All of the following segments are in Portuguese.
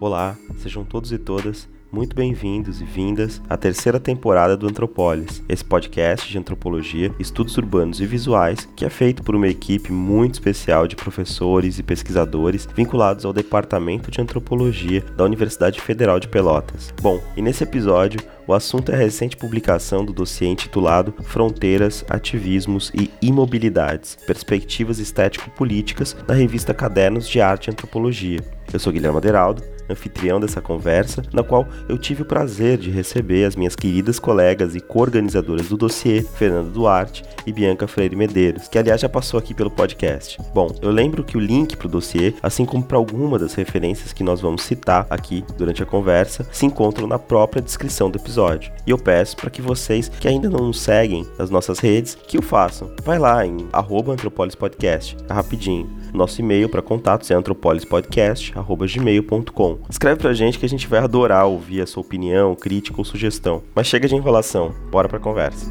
Olá, sejam todos e todas muito bem-vindos e vindas à terceira temporada do Antropólis, esse podcast de antropologia, estudos urbanos e visuais que é feito por uma equipe muito especial de professores e pesquisadores vinculados ao Departamento de Antropologia da Universidade Federal de Pelotas. Bom, e nesse episódio o assunto é a recente publicação do dossiê intitulado Fronteiras, Ativismos e Imobilidades Perspectivas Estético-Políticas na revista Cadernos de Arte e Antropologia. Eu sou Guilherme Aderaldo, anfitrião dessa conversa, na qual eu tive o prazer de receber as minhas queridas colegas e co-organizadoras do dossiê, Fernanda Duarte e Bianca Freire Medeiros, que aliás já passou aqui pelo podcast. Bom, eu lembro que o link para o dossiê, assim como para alguma das referências que nós vamos citar aqui durante a conversa, se encontram na própria descrição do episódio. E eu peço para que vocês que ainda não nos seguem nas nossas redes, que o façam. Vai lá em @antropolispodcast, é rapidinho. Nosso e-mail para contatos é antropolispodcast@gmail.com. Escreve pra gente que a gente vai adorar ouvir a sua opinião, crítica ou sugestão. Mas chega de enrolação, bora pra conversa.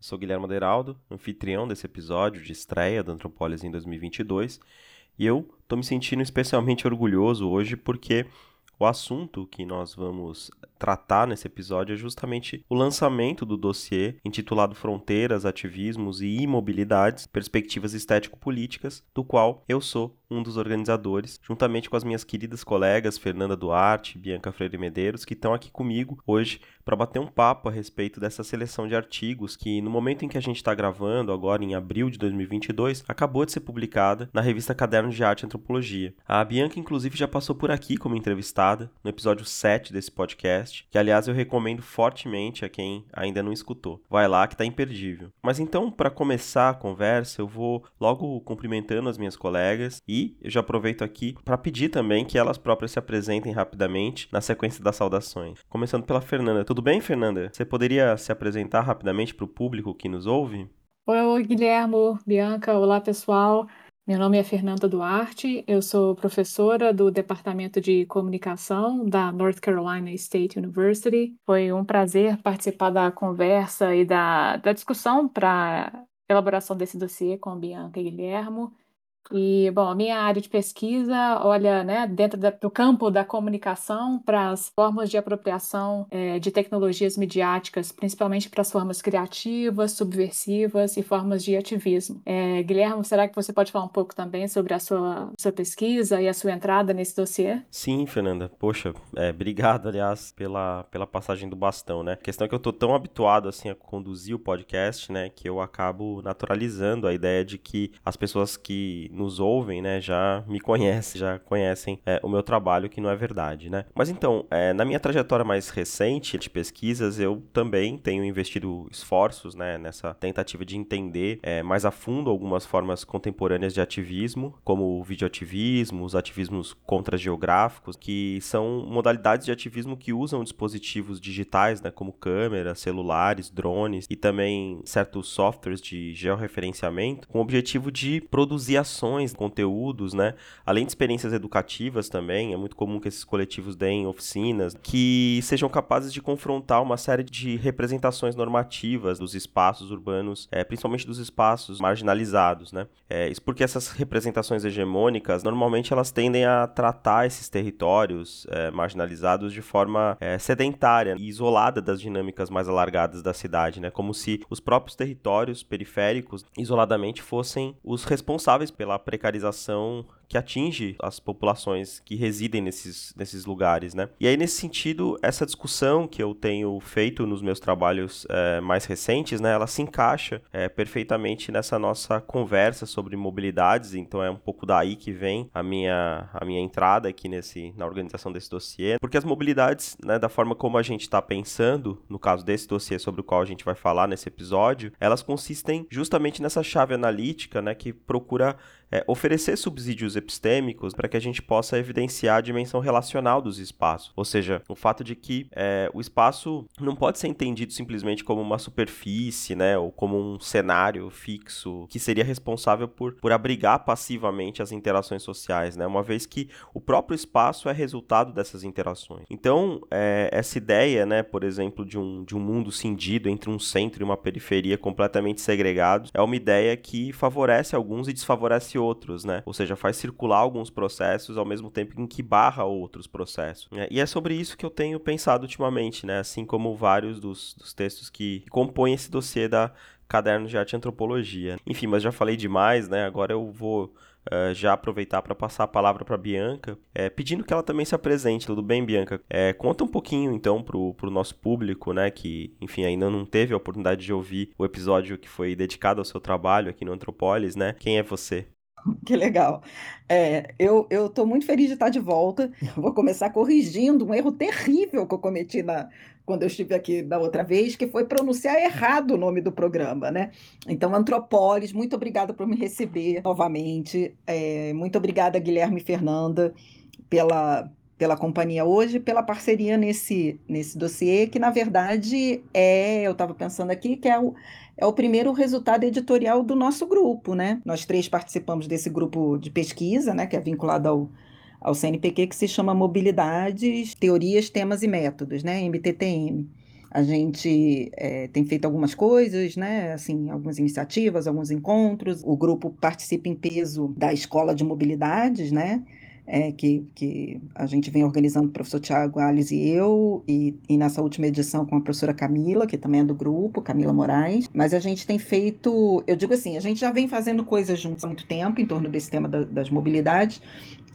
Sou Guilherme Aderaldo, anfitrião desse episódio de estreia da Antropólise em 2022, e eu estou me sentindo especialmente orgulhoso hoje porque o assunto que nós vamos tratar nesse episódio é justamente o lançamento do dossiê intitulado Fronteiras, Ativismos e Imobilidades, Perspectivas Estético-Políticas, do qual eu sou um dos organizadores, juntamente com as minhas queridas colegas Fernanda Duarte e Bianca Freire Medeiros, que estão aqui comigo hoje para bater um papo a respeito dessa seleção de artigos que, no momento em que a gente está gravando, agora em abril de 2022, acabou de ser publicada na revista Caderno de Arte e Antropologia. A Bianca, inclusive, já passou por aqui como entrevistada no episódio 7 desse podcast que aliás eu recomendo fortemente a quem ainda não escutou. Vai lá que tá imperdível. Mas então, para começar a conversa, eu vou logo cumprimentando as minhas colegas e eu já aproveito aqui para pedir também que elas próprias se apresentem rapidamente na sequência das saudações. Começando pela Fernanda. Tudo bem, Fernanda? Você poderia se apresentar rapidamente para o público que nos ouve? Oi, Guilherme, Bianca, olá pessoal. Meu nome é Fernanda Duarte, eu sou professora do Departamento de Comunicação da North Carolina State University. Foi um prazer participar da conversa e da, da discussão para elaboração desse dossiê com Bianca e Guilhermo. E, bom, a minha área de pesquisa olha, né, dentro da, do campo da comunicação para as formas de apropriação é, de tecnologias midiáticas, principalmente para as formas criativas, subversivas e formas de ativismo. É, Guilherme, será que você pode falar um pouco também sobre a sua, sua pesquisa e a sua entrada nesse dossiê? Sim, Fernanda. Poxa, é, obrigado, aliás, pela, pela passagem do bastão, né? A questão é que eu tô tão habituado, assim, a conduzir o podcast, né, que eu acabo naturalizando a ideia de que as pessoas que nos ouvem, né, já me conhecem, já conhecem é, o meu trabalho, que não é verdade, né? Mas então, é, na minha trajetória mais recente de pesquisas, eu também tenho investido esforços, né, nessa tentativa de entender é, mais a fundo algumas formas contemporâneas de ativismo, como o videoativismo, os ativismos contra-geográficos, que são modalidades de ativismo que usam dispositivos digitais, né, como câmeras, celulares, drones e também certos softwares de georreferenciamento, com o objetivo de produzir ações conteúdos, né? Além de experiências educativas também, é muito comum que esses coletivos deem oficinas que sejam capazes de confrontar uma série de representações normativas dos espaços urbanos, é, principalmente dos espaços marginalizados, né? É, isso porque essas representações hegemônicas, normalmente elas tendem a tratar esses territórios é, marginalizados de forma sedentária e isolada das dinâmicas mais alargadas da cidade, né? Como se os próprios territórios periféricos, isoladamente, fossem os responsáveis pela precarização que atinge as populações que residem nesses, nesses lugares, né? E aí, nesse sentido, essa discussão que eu tenho feito nos meus trabalhos é, mais recentes, né? Ela se encaixa é, perfeitamente nessa nossa conversa sobre mobilidades, então é um pouco daí que vem a minha, a minha entrada aqui nesse, na organização desse dossiê, porque as mobilidades, né, da forma como a gente está pensando, no caso desse dossiê sobre o qual a gente vai falar nesse episódio, elas consistem justamente nessa chave analítica, né, que procura é, oferecer subsídios epistêmicos para que a gente possa evidenciar a dimensão relacional dos espaços. Ou seja, o fato de que é, o espaço não pode ser entendido simplesmente como uma superfície, né, ou como um cenário fixo que seria responsável por, por abrigar passivamente as interações sociais, né, uma vez que o próprio espaço é resultado dessas interações. Então, é, essa ideia, né, por exemplo, de um, de um mundo cindido entre um centro e uma periferia completamente segregados, é uma ideia que favorece alguns e desfavorece outros, né? Ou seja, faz circular alguns processos ao mesmo tempo em que barra outros processos. Né? E é sobre isso que eu tenho pensado ultimamente, né? Assim como vários dos, dos textos que compõem esse dossiê da Caderno de Arte e Antropologia. Enfim, mas já falei demais, né? Agora eu vou Uh, já aproveitar para passar a palavra para Bianca, é, pedindo que ela também se apresente. Tudo bem, Bianca? É, conta um pouquinho então para o nosso público, né, que enfim ainda não teve a oportunidade de ouvir o episódio que foi dedicado ao seu trabalho aqui no Antropólis, né? Quem é você? Que legal. É, eu estou muito feliz de estar de volta. vou começar corrigindo um erro terrível que eu cometi na, quando eu estive aqui da outra vez, que foi pronunciar errado o nome do programa, né? Então, Antropólis, muito obrigada por me receber novamente. É, muito obrigada, Guilherme e Fernanda, pela, pela companhia hoje, pela parceria nesse, nesse dossiê, que na verdade é, eu estava pensando aqui, que é o, é o primeiro resultado editorial do nosso grupo, né? Nós três participamos desse grupo de pesquisa, né, que é vinculado ao, ao CNPq, que se chama Mobilidades, Teorias, Temas e Métodos, né, MTTM. A gente é, tem feito algumas coisas, né? Assim, algumas iniciativas, alguns encontros. O grupo participa em peso da Escola de Mobilidades, né? É, que, que a gente vem organizando o professor Tiago Alice e eu, e, e nessa última edição com a professora Camila, que também é do grupo, Camila Moraes. Mas a gente tem feito, eu digo assim, a gente já vem fazendo coisas juntos há muito tempo em torno desse tema da, das mobilidades,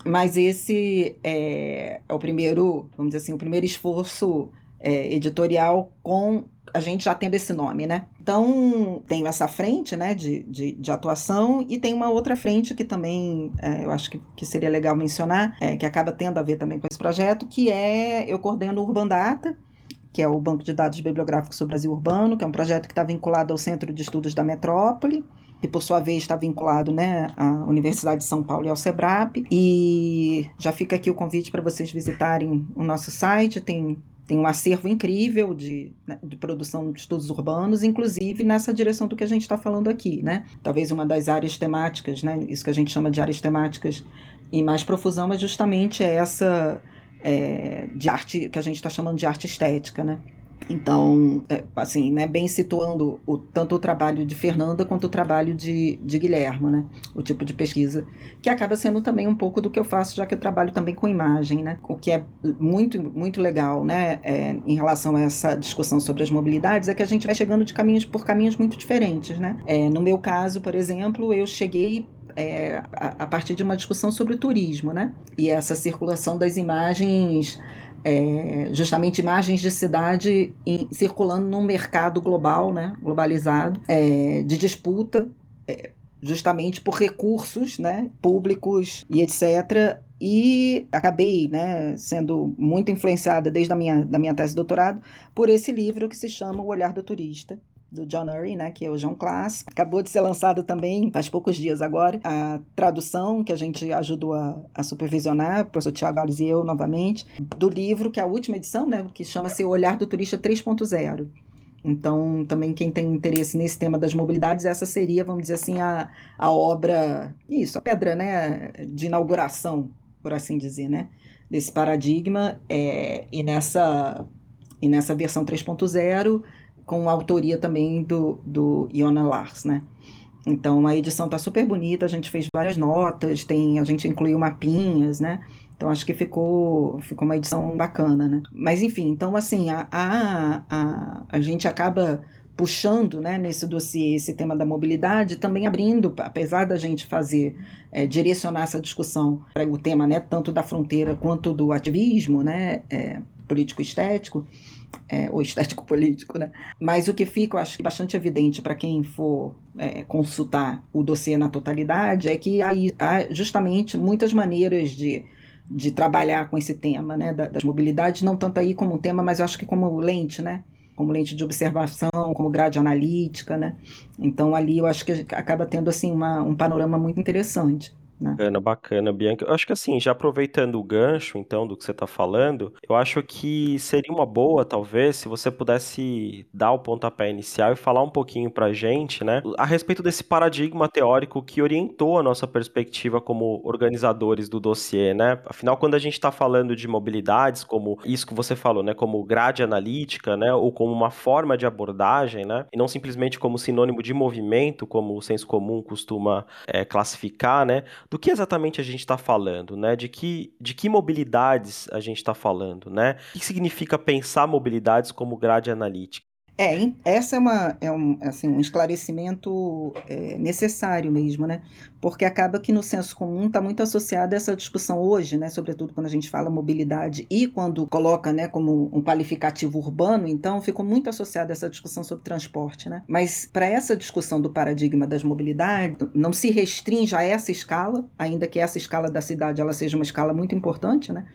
mas esse é, é, o primeiro, vamos dizer assim, o primeiro esforço é, editorial com a gente já tendo esse nome, né? Então, tenho essa frente, né, de, de, de atuação e tem uma outra frente que também é, eu acho que, que seria legal mencionar, é, que acaba tendo a ver também com esse projeto, que é, eu coordeno o Urban Data, que é o Banco de Dados Bibliográficos sobre o Brasil Urbano, que é um projeto que está vinculado ao Centro de Estudos da Metrópole, que por sua vez está vinculado né, à Universidade de São Paulo e ao SEBRAP. E já fica aqui o convite para vocês visitarem o nosso site, tem tem um acervo incrível de, né, de produção de estudos urbanos, inclusive nessa direção do que a gente está falando aqui, né? Talvez uma das áreas temáticas, né? Isso que a gente chama de áreas temáticas em mais profusão, é justamente essa é, de arte que a gente está chamando de arte estética, né? Então, é, assim, né, bem situando o, tanto o trabalho de Fernanda quanto o trabalho de, de Guilherme, né, o tipo de pesquisa, que acaba sendo também um pouco do que eu faço, já que eu trabalho também com imagem, né, o que é muito, muito legal, né, é, em relação a essa discussão sobre as mobilidades, é que a gente vai chegando de caminhos por caminhos muito diferentes, né. É, no meu caso, por exemplo, eu cheguei é, a, a partir de uma discussão sobre turismo, né, e essa circulação das imagens é, justamente imagens de cidade em, circulando num mercado global, né, globalizado, é, de disputa, é, justamente por recursos né, públicos e etc. E acabei né, sendo muito influenciada desde a minha, da minha tese de doutorado por esse livro que se chama O Olhar do Turista, do John Urry, né, que hoje é um clássico. Acabou de ser lançado também, faz poucos dias agora, a tradução que a gente ajudou a, a supervisionar, o professor Tiago Alves e eu novamente, do livro, que é a última edição, né, que chama-se O Olhar do Turista 3.0. Então, também quem tem interesse nesse tema das mobilidades, essa seria, vamos dizer assim, a, a obra, isso, a pedra né, de inauguração, por assim dizer, né, desse paradigma. É, e, nessa, e nessa versão 3.0, com a autoria também do, do Iona Lars, né? Então a edição tá super bonita, a gente fez várias notas, tem, a gente incluiu mapinhas, né? Então acho que ficou, ficou uma edição bacana, né? Mas enfim, então assim, a, a, a, a gente acaba puxando né, nesse dossiê esse tema da mobilidade, também abrindo, apesar da gente fazer, é, direcionar essa discussão para o tema né, tanto da fronteira quanto do ativismo né, é, político-estético, é, ou estético-político, né? Mas o que fica, eu acho, bastante evidente para quem for é, consultar o dossiê na totalidade é que há, há justamente muitas maneiras de, de trabalhar com esse tema, né, das mobilidades, não tanto aí como tema, mas eu acho que como lente, né? como lente de observação, como grade analítica, né? Então ali eu acho que acaba tendo assim uma, um panorama muito interessante. Né? Bacana, bacana, Bianca. Eu acho que assim, já aproveitando o gancho, então, do que você está falando, eu acho que seria uma boa, talvez, se você pudesse dar o pontapé inicial e falar um pouquinho pra gente, né, a respeito desse paradigma teórico que orientou a nossa perspectiva como organizadores do dossiê, né? Afinal, quando a gente está falando de mobilidades, como isso que você falou, né, como grade analítica, né, ou como uma forma de abordagem, né, e não simplesmente como sinônimo de movimento, como o senso comum costuma é, classificar, né, do que exatamente a gente está falando, né? De que, de que mobilidades a gente está falando, né? O que significa pensar mobilidades como grade analítica? É, essa é, uma, é um, assim, um esclarecimento é, necessário mesmo, né? Porque acaba que no senso comum está muito associada essa discussão hoje, né? Sobretudo quando a gente fala mobilidade e quando coloca, né, como um qualificativo urbano, então ficou muito associada essa discussão sobre transporte, né? Mas para essa discussão do paradigma das mobilidades, não se restringe a essa escala, ainda que essa escala da cidade ela seja uma escala muito importante, né?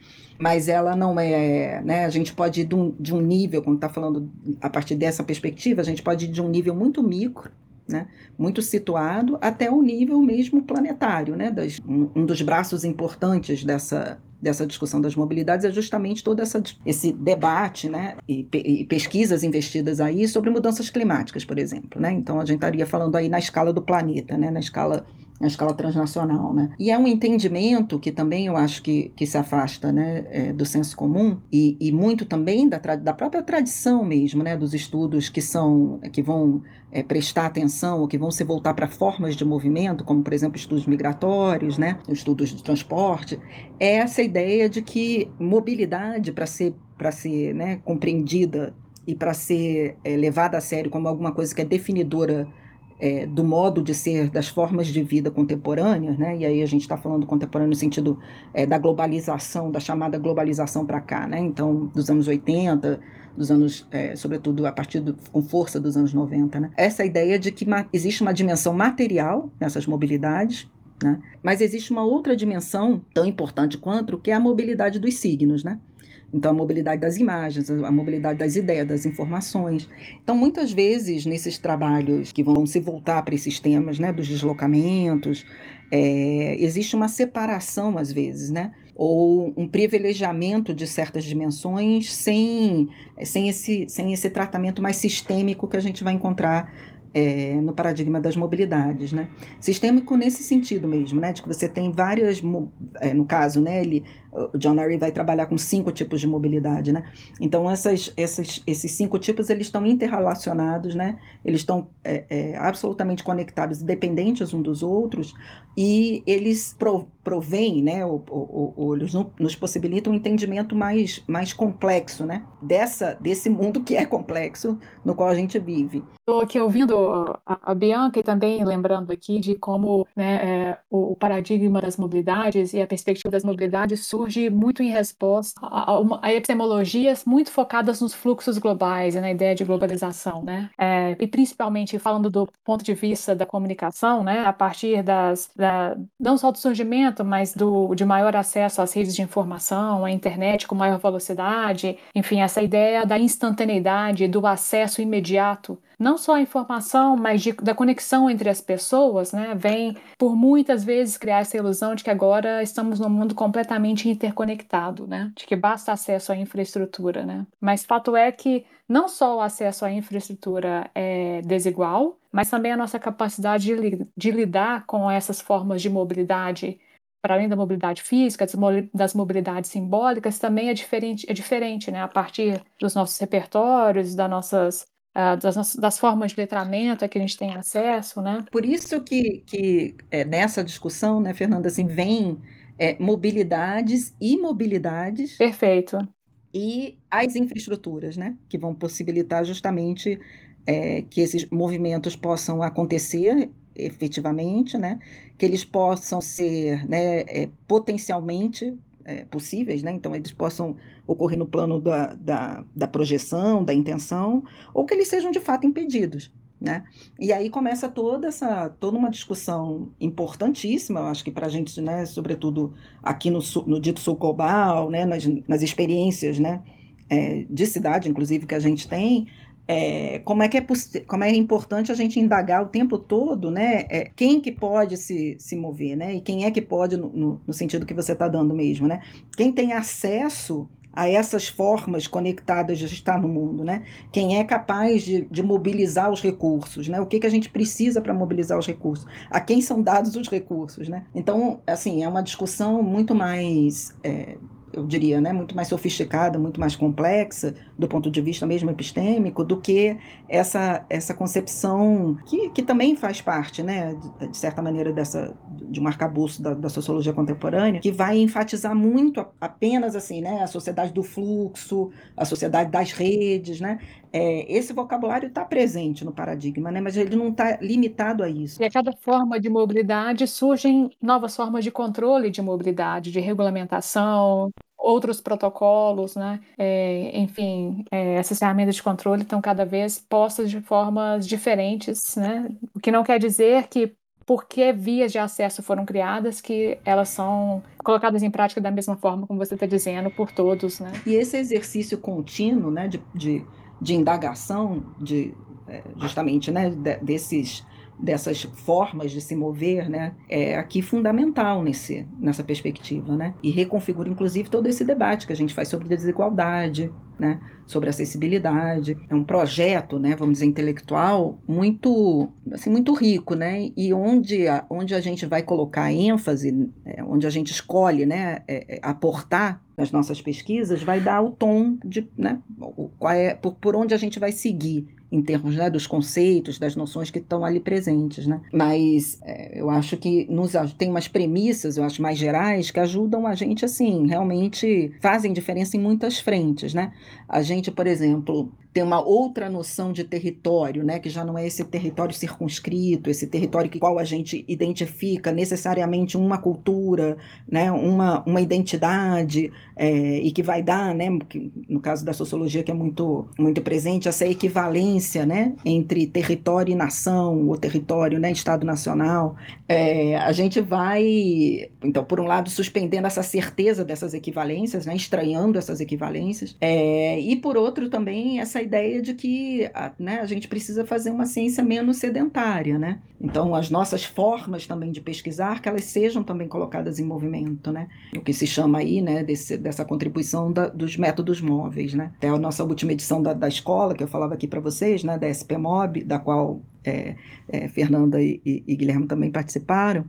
Mas ela não é, né? A gente pode ir de um, de um nível, quando está falando a partir dessa perspectiva, a gente pode ir de um nível muito micro, né? Muito situado, até o nível mesmo planetário, né? Das, um, um dos braços importantes dessa dessa discussão das mobilidades é justamente todo essa, esse debate né, e, e, pesquisas investidas aí sobre mudanças climáticas, por exemplo. Né? Então, a gente estaria falando aí na escala do planeta, né, na escala na escala transnacional, né? E é um entendimento que também eu acho que, que se afasta, né, é, do senso comum e, e muito também da, da própria tradição mesmo, né, dos estudos que são que vão é, prestar atenção ou que vão se voltar para formas de movimento, como por exemplo estudos migratórios, né, estudos de transporte, é essa ideia de que mobilidade para ser para ser né, compreendida e para ser é, levada a sério como alguma coisa que é definidora é, do modo de ser das formas de vida contemporâneas, né? e aí a gente está falando contemporâneo no sentido é, da globalização, da chamada globalização para cá, né? então dos anos 80, dos anos, é, sobretudo a partir do, com força dos anos 90. Né? Essa ideia de que existe uma dimensão material nessas mobilidades, né? mas existe uma outra dimensão tão importante quanto, que é a mobilidade dos signos, né? Então, a mobilidade das imagens, a mobilidade das ideias, das informações. Então, muitas vezes, nesses trabalhos que vão se voltar para esses temas, né, dos deslocamentos, é, existe uma separação, às vezes, né? ou um privilegiamento de certas dimensões sem, sem, esse, sem esse tratamento mais sistêmico que a gente vai encontrar é, no paradigma das mobilidades, né? Sistêmico nesse sentido mesmo, né? De que você tem várias, é, no caso, né? Ele, o John Larry vai trabalhar com cinco tipos de mobilidade, né? Então essas, essas, esses cinco tipos eles estão interrelacionados, né? Eles estão é, é absolutamente conectados, dependentes um dos outros e eles pro, provêm, né? Ou, ou eles nos possibilitam um entendimento mais, mais complexo, né? Dessa desse mundo que é complexo no qual a gente vive. Estou aqui ouvindo a, a, Bianca e também lembrando aqui de como né, é, o, o, paradigma das mobilidades e a perspectiva das mobilidades surge muito em resposta a, a epistemologias muito focadas nos fluxos globais e na ideia de globalização, né? É, e principalmente falando do ponto de vista da comunicação, né? A partir das da, não só do surgimento, mas do de maior acesso às redes de informação, à internet com maior velocidade, enfim, essa ideia da instantaneidade, do acesso imediato não só a informação, mas de, da conexão entre as pessoas, né, vem por muitas vezes criar essa ilusão de que agora estamos num mundo completamente interconectado, né, de que basta acesso à infraestrutura, né. Mas fato é que não só o acesso à infraestrutura é desigual, mas também a nossa capacidade de, de lidar com essas formas de mobilidade para além da mobilidade física, das mobilidades simbólicas, também é diferente, é diferente, né? A partir dos nossos repertórios, das nossas das, das, formas de letramento a que a gente tem acesso, né? Por isso que, que é, nessa discussão, né, Fernanda, assim, vem é, mobilidades e mobilidades. Perfeito. E as infraestruturas, né, que vão possibilitar justamente é, que esses movimentos possam acontecer efetivamente, né, que eles possam ser né, é, potencialmente é, possíveis, né? então eles possam ocorrer no plano da, da, da, projeção, da intenção, ou que eles sejam de fato impedidos. Né? E aí começa toda essa toda uma discussão importantíssima, acho que para a gente, né, sobretudo aqui no, no dito sul global, né, nas, nas experiências né, é, de cidade, inclusive, que a gente tem, é, como, é que é como é importante a gente indagar o tempo todo, né? É, quem que pode se, se mover, né? E quem é que pode, no, no, no sentido que você está dando mesmo, né? Quem tem acesso a essas formas conectadas de estar no mundo, né? Quem é capaz de, de mobilizar os recursos, né? O que, que a gente precisa para mobilizar os recursos? A quem são dados os recursos, né? Então, assim, é uma discussão muito mais é, eu diria, né, muito mais sofisticada, muito mais complexa, do ponto de vista mesmo epistêmico, do que essa, essa concepção que, que também faz parte, né, de, certa maneira, dessa, de um arcabouço da, da, sociologia contemporânea, que vai enfatizar muito apenas assim, né, a sociedade do fluxo, a sociedade das redes, né, é, esse vocabulário está presente no paradigma, né, mas ele não está limitado a isso. E a cada forma de mobilidade surgem novas formas de controle de mobilidade, de regulamentação, outros protocolos, né? É, enfim, é, essas ferramentas de controle estão cada vez postas de formas diferentes, né? O que não quer dizer que porque vias de acesso foram criadas que elas são colocadas em prática da mesma forma como você está dizendo por todos, né? E esse exercício contínuo, né, de, de, de indagação, de é, justamente, né, desses dessas formas de se mover, né, é aqui fundamental nesse, nessa perspectiva, né, e reconfigura inclusive todo esse debate que a gente faz sobre desigualdade, né, sobre acessibilidade. É um projeto, né, vamos dizer, intelectual muito, assim, muito rico, né, e onde a, onde a gente vai colocar ênfase, é, onde a gente escolhe, né, é, é, aportar nas nossas pesquisas, vai dar o tom de, né, qual é, por, por onde a gente vai seguir em termos né, dos conceitos, das noções que estão ali presentes, né? Mas é, eu acho que nos, tem umas premissas, eu acho mais gerais, que ajudam a gente, assim, realmente fazem diferença em muitas frentes, né? A gente, por exemplo, tem uma outra noção de território, né, que já não é esse território circunscrito, esse território que qual a gente identifica necessariamente uma cultura, né, uma, uma identidade é, e que vai dar, né, que, no caso da sociologia que é muito muito presente essa equivalência, né, entre território e nação, ou território, né, estado nacional. É, a gente vai, então, por um lado, suspendendo essa certeza dessas equivalências, né, estranhando essas equivalências, é, e por outro também essa ideia de que né, a gente precisa fazer uma ciência menos sedentária, né? Então, as nossas formas também de pesquisar, que elas sejam também colocadas em movimento, né? O que se chama aí, né, desse, dessa contribuição da, dos métodos móveis, né? Até a nossa última edição da, da escola, que eu falava aqui para vocês, né, da SPMOB, da qual é, é, Fernanda e, e, e Guilherme também participaram,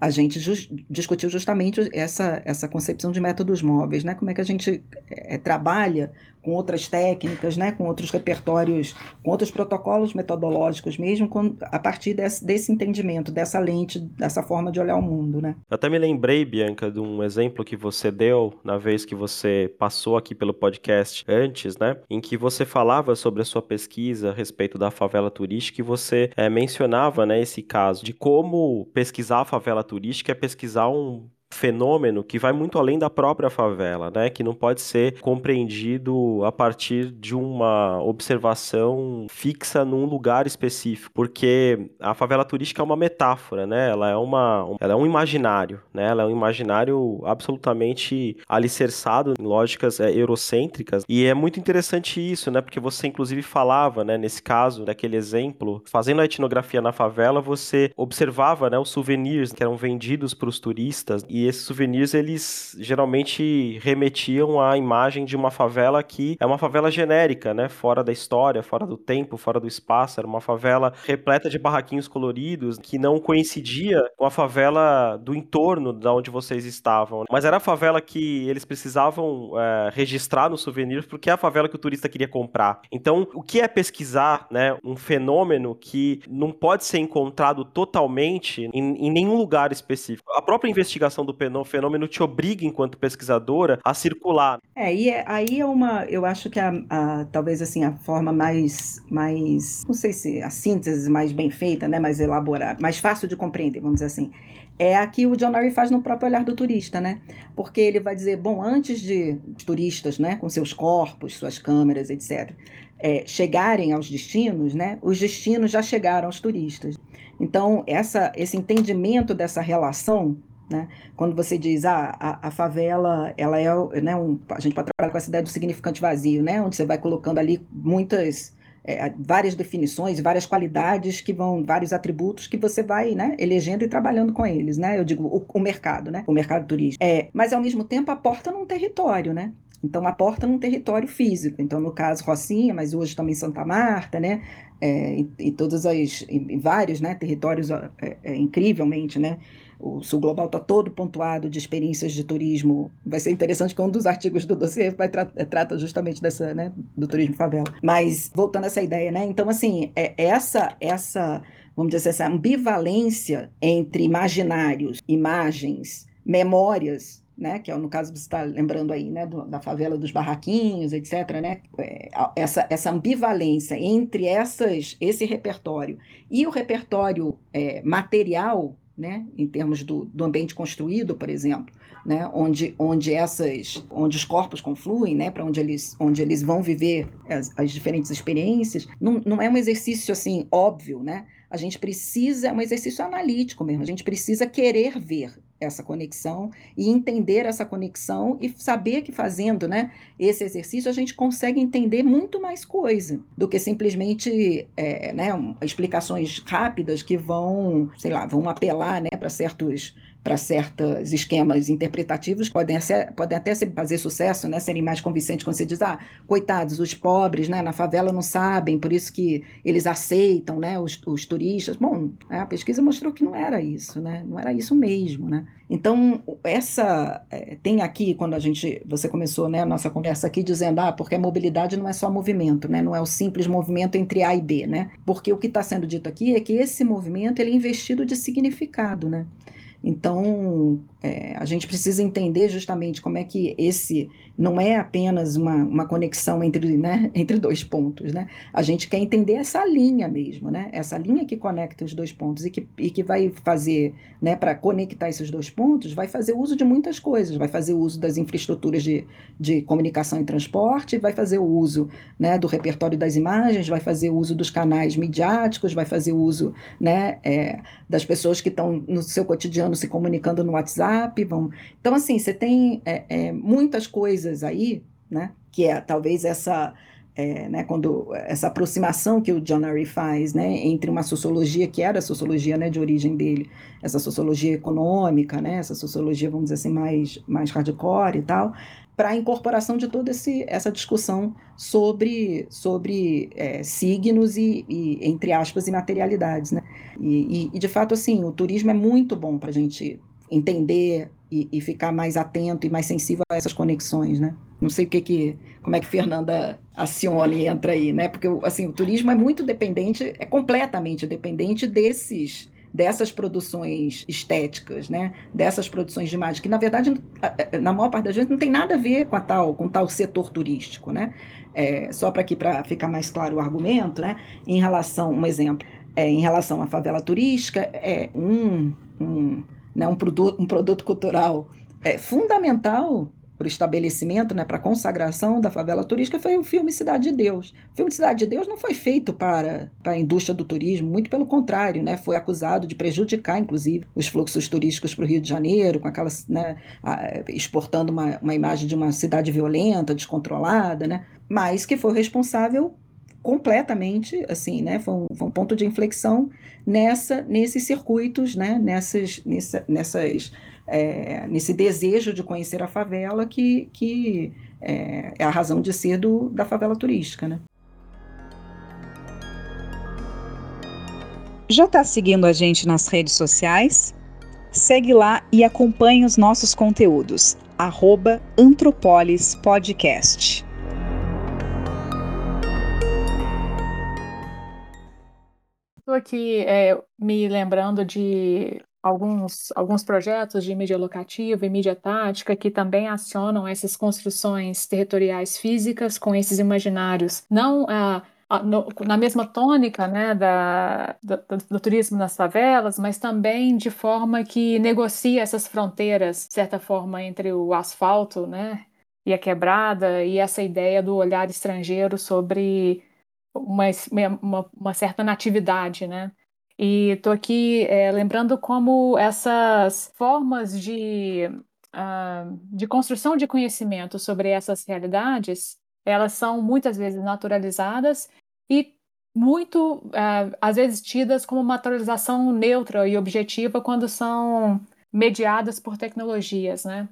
a gente just, discutiu justamente essa, essa concepção de métodos móveis, né? Como é que a gente é, trabalha com outras técnicas, né, com outros repertórios, com outros protocolos metodológicos mesmo, com, a partir desse, desse, entendimento, dessa lente, dessa forma de olhar o mundo, né. Eu até me lembrei, Bianca, de um exemplo que você deu na vez que você passou aqui pelo podcast antes, né, em que você falava sobre a sua pesquisa a respeito da favela turística e você é, mencionava, né, esse caso de como pesquisar a favela turística é pesquisar um fenômeno que vai muito além da própria favela, né? Que não pode ser compreendido a partir de uma observação fixa num lugar específico, porque a favela turística é uma metáfora, né? Ela é uma, ela é um imaginário, né? Ela é um imaginário absolutamente alicerçado em lógicas é, eurocêntricas e é muito interessante isso, né? Porque você inclusive falava, né? Nesse caso, daquele exemplo, fazendo a etnografia na favela, você observava, né? Os souvenirs que eram vendidos para os turistas e esses souvenirs, eles geralmente remetiam à imagem de uma favela que é uma favela genérica, né? Fora da história, fora do tempo, fora do espaço. Era uma favela repleta de barraquinhos coloridos que não coincidia com a favela do entorno da onde vocês estavam. Mas era a favela que eles precisavam é, registrar nos souvenirs porque é a favela que o turista queria comprar. Então, o que é pesquisar, né? Um fenômeno que não pode ser encontrado totalmente em, em nenhum lugar específico. A própria investigação do fenômeno te obriga, enquanto pesquisadora, a circular. É, e é, aí é uma, eu acho que a, a, talvez assim, a forma mais, mais, não sei se a síntese mais bem feita, né, mais elaborada, mais fácil de compreender, vamos dizer assim, é a que o John Norrie faz no próprio olhar do turista, né? Porque ele vai dizer, bom, antes de turistas, né, com seus corpos, suas câmeras, etc., é, chegarem aos destinos, né, os destinos já chegaram aos turistas. Então, essa, esse entendimento dessa relação né? Quando você diz ah, a, a favela, ela é né, um, a gente pode trabalhar com essa ideia do significante vazio, né? onde você vai colocando ali muitas é, várias definições, várias qualidades que vão, vários atributos que você vai, né, elegendo e trabalhando com eles, né? Eu digo o, o mercado, né? O mercado turístico. É, mas ao mesmo tempo aporta num território, né? Então aporta num território físico. Então no caso Rocinha, mas hoje também Santa Marta, né? É, e, e todos os em, vários, né? Territórios é, é, incrivelmente, né? O Sul Global está todo pontuado de experiências de turismo. Vai ser interessante que um dos artigos do dossiê vai tra trata justamente dessa, né, do turismo favela. Mas voltando a essa ideia, né? Então assim, é essa essa, vamos dizer assim, essa ambivalência entre imaginários, imagens, memórias né, que é no caso você está lembrando aí, né, do, da favela dos barraquinhos, etc., né, é, essa, essa ambivalência entre essas, esse repertório e o repertório é, material né, em termos do, do ambiente construído, por exemplo, né, onde, onde essas, onde os corpos confluem, né, para onde eles, onde eles vão viver as, as diferentes experiências, não, não é um exercício assim óbvio, né? A gente precisa, é um exercício analítico mesmo, a gente precisa querer ver essa conexão e entender essa conexão e saber que fazendo né, esse exercício a gente consegue entender muito mais coisa do que simplesmente é, né, explicações rápidas que vão, sei lá, vão apelar né, para certos para certos esquemas interpretativos podem, ser, podem até fazer sucesso, né, serem mais convincentes quando você diz, ah, coitados, os pobres né, na favela não sabem, por isso que eles aceitam né, os, os turistas. Bom, a pesquisa mostrou que não era isso, né, não era isso mesmo. Né? Então, essa é, tem aqui, quando a gente, você começou né, a nossa conversa aqui dizendo, ah, porque a mobilidade não é só movimento, né, não é o simples movimento entre A e B, né, porque o que está sendo dito aqui é que esse movimento ele é investido de significado, né, então, é, a gente precisa entender justamente como é que esse não é apenas uma, uma conexão entre, né, entre dois pontos, né? A gente quer entender essa linha mesmo, né? Essa linha que conecta os dois pontos e que, e que vai fazer, né, para conectar esses dois pontos, vai fazer uso de muitas coisas, vai fazer uso das infraestruturas de, de comunicação e transporte, vai fazer uso, né, do repertório das imagens, vai fazer uso dos canais midiáticos, vai fazer uso, né, é, das pessoas que estão no seu cotidiano se comunicando no WhatsApp, vão... Então, assim, você tem é, é, muitas coisas coisas aí, né? Que é talvez essa é, né, quando essa aproximação que o John Arry faz, né, entre uma sociologia que era a sociologia, né, de origem dele, essa sociologia econômica, né, essa sociologia, vamos dizer assim, mais mais hardcore e tal, para a incorporação de toda esse, essa discussão sobre, sobre é, signos e, e, entre aspas, e materialidades, né? E, e, e, de fato, assim, o turismo é muito bom para a gente entender e, e, ficar mais atento e mais sensível a essas conexões, né? Não sei o que que, como é que Fernanda aciona e entra aí, né? Porque assim, o turismo é muito dependente, é completamente dependente desses dessas produções estéticas, né? Dessas produções de imagem que na verdade na maior parte das vezes não tem nada a ver com a tal com tal setor turístico, né? É, só para aqui para ficar mais claro o argumento, né? Em relação, um exemplo, é, em relação à favela turística, é um, um né, um, produto, um produto cultural é, fundamental para o estabelecimento, né, para a consagração da favela turística, foi o filme Cidade de Deus. O filme Cidade de Deus não foi feito para, para a indústria do turismo, muito pelo contrário, né, foi acusado de prejudicar, inclusive, os fluxos turísticos para o Rio de Janeiro, com aquelas, né, exportando uma, uma imagem de uma cidade violenta, descontrolada, né, mas que foi responsável completamente, assim, né, foi um, foi um ponto de inflexão nessa, nesses circuitos, né, nessas, nessa, nessas, é, nesse desejo de conhecer a favela que, que é, é a razão de ser do, da favela turística, né. Já está seguindo a gente nas redes sociais? Segue lá e acompanhe os nossos conteúdos. Arroba Antropolis Podcast. Estou aqui é, me lembrando de alguns, alguns projetos de mídia locativa e mídia tática que também acionam essas construções territoriais físicas com esses imaginários, não ah, no, na mesma tônica né, da, do, do, turismo nas favelas, mas também de forma que negocia essas fronteiras, de certa forma, entre o asfalto né, e a quebrada, e essa ideia do olhar estrangeiro sobre uma, uma, uma certa natividade, né? E estou aqui é, lembrando como essas formas de, uh, de construção de conhecimento sobre essas realidades, elas são muitas vezes naturalizadas e muito, uh, às vezes, tidas como uma atualização neutra e objetiva quando são mediadas por tecnologias, né?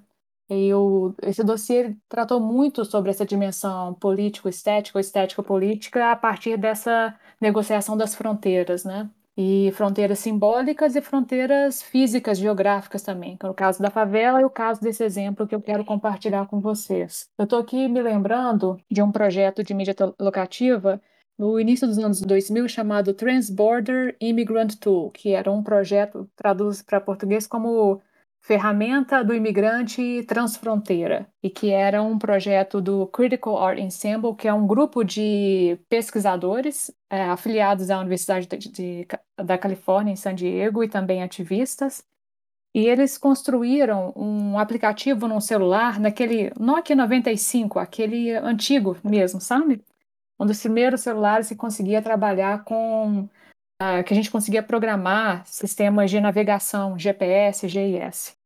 E o, esse dossiê tratou muito sobre essa dimensão político-estética, estético-política, a partir dessa negociação das fronteiras, né? E fronteiras simbólicas e fronteiras físicas, geográficas também, que é o caso da favela e o caso desse exemplo que eu quero compartilhar com vocês. Eu estou aqui me lembrando de um projeto de mídia locativa no início dos anos 2000 chamado Transborder Immigrant Tool, que era um projeto, traduz para português como Ferramenta do Imigrante Transfronteira, e que era um projeto do Critical Art Ensemble, que é um grupo de pesquisadores é, afiliados à Universidade de, de, da Califórnia, em San Diego, e também ativistas. E eles construíram um aplicativo no celular, naquele Nokia 95, aquele antigo mesmo, sabe? Um dos primeiros celulares que conseguia trabalhar com que a gente conseguia programar sistemas de navegação, GPS, GIS.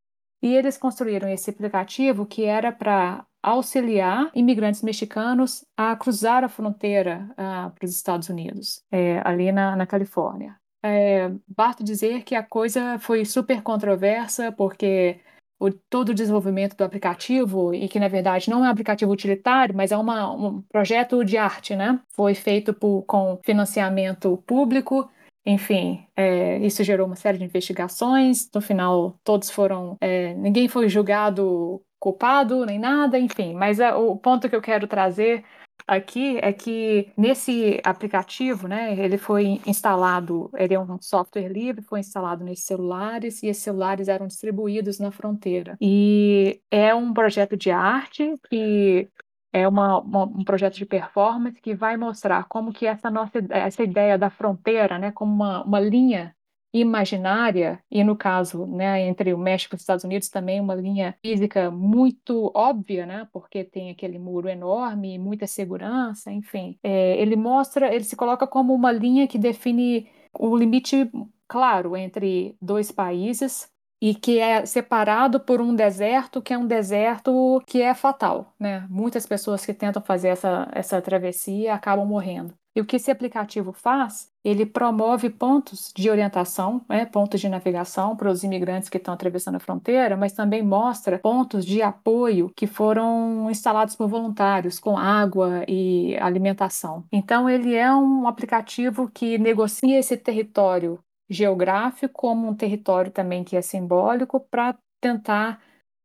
E eles construíram esse aplicativo que era para auxiliar imigrantes mexicanos a cruzar a fronteira uh, para os Estados Unidos, é, ali na, na Califórnia. É, basta dizer que a coisa foi super controversa, porque o, todo o desenvolvimento do aplicativo, e que na verdade não é um aplicativo utilitário, mas é uma, um projeto de arte, né? Foi feito por, com financiamento público enfim, é, isso gerou uma série de investigações. No final, todos foram. É, ninguém foi julgado culpado nem nada, enfim. Mas é, o ponto que eu quero trazer aqui é que nesse aplicativo, né, ele foi instalado, ele é um software livre, foi instalado nesses celulares e esses celulares eram distribuídos na fronteira. E é um projeto de arte que é uma, uma, um projeto de performance que vai mostrar como que essa nossa essa ideia da fronteira, né, como uma, uma linha imaginária e no caso, né, entre o México e os Estados Unidos também uma linha física muito óbvia, né, porque tem aquele muro enorme, muita segurança, enfim, é, ele mostra, ele se coloca como uma linha que define o limite claro entre dois países e que é separado por um deserto que é um deserto que é fatal, né? Muitas pessoas que tentam fazer essa, essa travessia acabam morrendo. E o que esse aplicativo faz? Ele promove pontos de orientação, né, pontos de navegação para os imigrantes que estão atravessando a fronteira, mas também mostra pontos de apoio que foram instalados por voluntários, com água e alimentação. Então, ele é um aplicativo que negocia esse território geográfico como um território também que é simbólico para tentar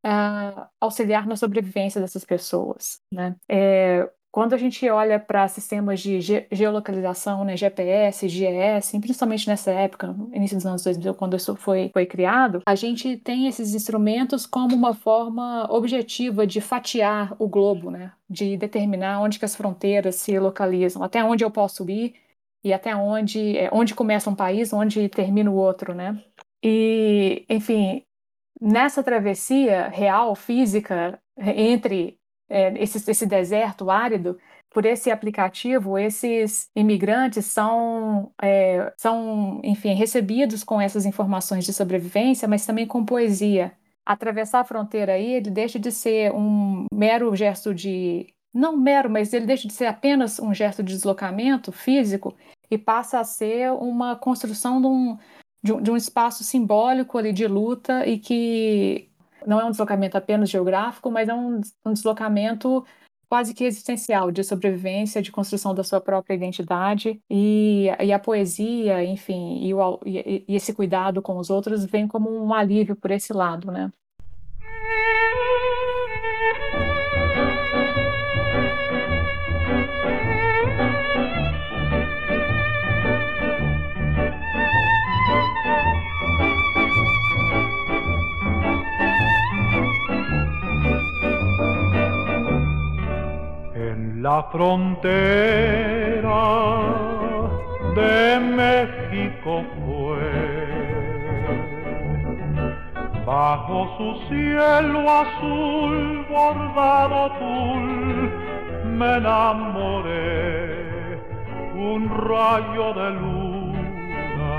uh, auxiliar na sobrevivência dessas pessoas. Né? É, quando a gente olha para sistemas de ge geolocalização, né, GPS, GES, principalmente nessa época, início dos anos 2000, quando isso foi, foi criado, a gente tem esses instrumentos como uma forma objetiva de fatiar o globo, né, de determinar onde que as fronteiras se localizam, até onde eu posso ir e até onde, é, onde começa um país, onde termina o outro, né? E, enfim, nessa travessia real, física, entre é, esse, esse deserto árido, por esse aplicativo, esses imigrantes são, é, são, enfim, recebidos com essas informações de sobrevivência, mas também com poesia. Atravessar a fronteira aí, ele deixa de ser um mero gesto de não mero, mas ele deixa de ser apenas um gesto de deslocamento físico e passa a ser uma construção de um, de um, de um espaço simbólico ali de luta e que não é um deslocamento apenas geográfico, mas é um, um deslocamento quase que existencial de sobrevivência, de construção da sua própria identidade e, e a poesia, enfim, e, o, e, e esse cuidado com os outros vem como um alívio por esse lado, né? La frontera de México fue. Bajo su cielo azul, bordado azul, me enamoré, un rayo de luna,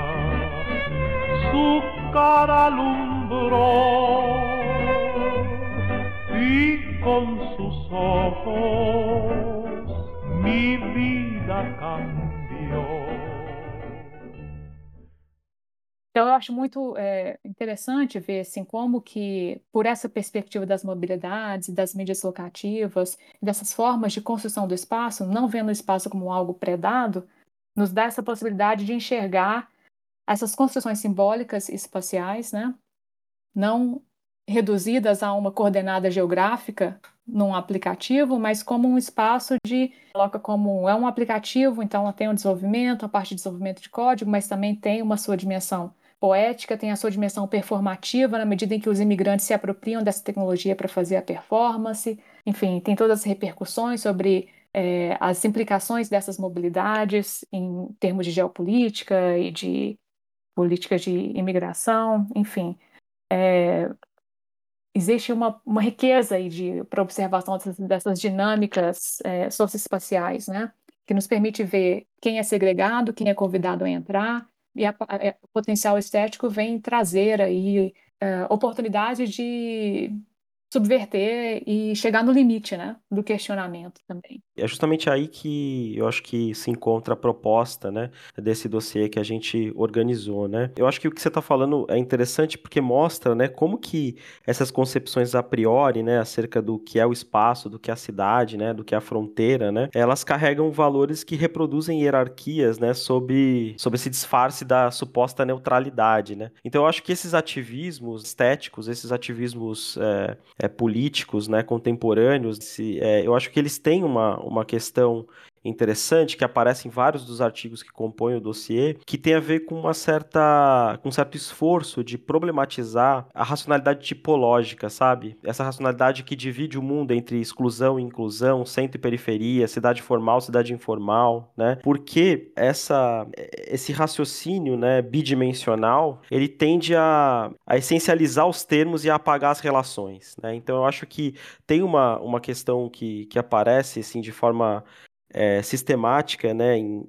su cara alumbró y con sus ojos mi vida cambió. Então, eu acho muito é, interessante ver assim, como que, por essa perspectiva das mobilidades, das mídias locativas, dessas formas de construção do espaço, não vendo o espaço como algo predado, nos dá essa possibilidade de enxergar essas construções simbólicas espaciais, né? não reduzidas a uma coordenada geográfica num aplicativo, mas como um espaço de coloca como é um aplicativo, então ela tem um desenvolvimento, a parte de desenvolvimento de código, mas também tem uma sua dimensão poética, tem a sua dimensão performativa na medida em que os imigrantes se apropriam dessa tecnologia para fazer a performance. Enfim, tem todas as repercussões sobre é, as implicações dessas mobilidades em termos de geopolítica e de políticas de imigração, enfim. É, existe uma, uma riqueza aí para observação dessas, dessas dinâmicas é, socioespaciais, né? Que nos permite ver quem é segregado, quem é convidado a entrar, e a, a, o potencial estético vem trazer aí é, oportunidade de subverter e chegar no limite, né, do questionamento também. É justamente aí que eu acho que se encontra a proposta, né, desse dossiê que a gente organizou, né. Eu acho que o que você está falando é interessante porque mostra, né, como que essas concepções a priori, né, acerca do que é o espaço, do que é a cidade, né, do que é a fronteira, né, elas carregam valores que reproduzem hierarquias, né, sobre, sobre esse disfarce da suposta neutralidade, né. Então eu acho que esses ativismos estéticos, esses ativismos é, é, políticos, né, contemporâneos, se, é, eu acho que eles têm uma uma questão interessante que aparece em vários dos artigos que compõem o dossiê, que tem a ver com uma certa com um certo esforço de problematizar a racionalidade tipológica, sabe? Essa racionalidade que divide o mundo entre exclusão e inclusão, centro e periferia, cidade formal, cidade informal, né? Porque essa esse raciocínio, né, bidimensional, ele tende a, a essencializar os termos e a apagar as relações, né? Então eu acho que tem uma, uma questão que, que aparece assim de forma é, sistemática né, em,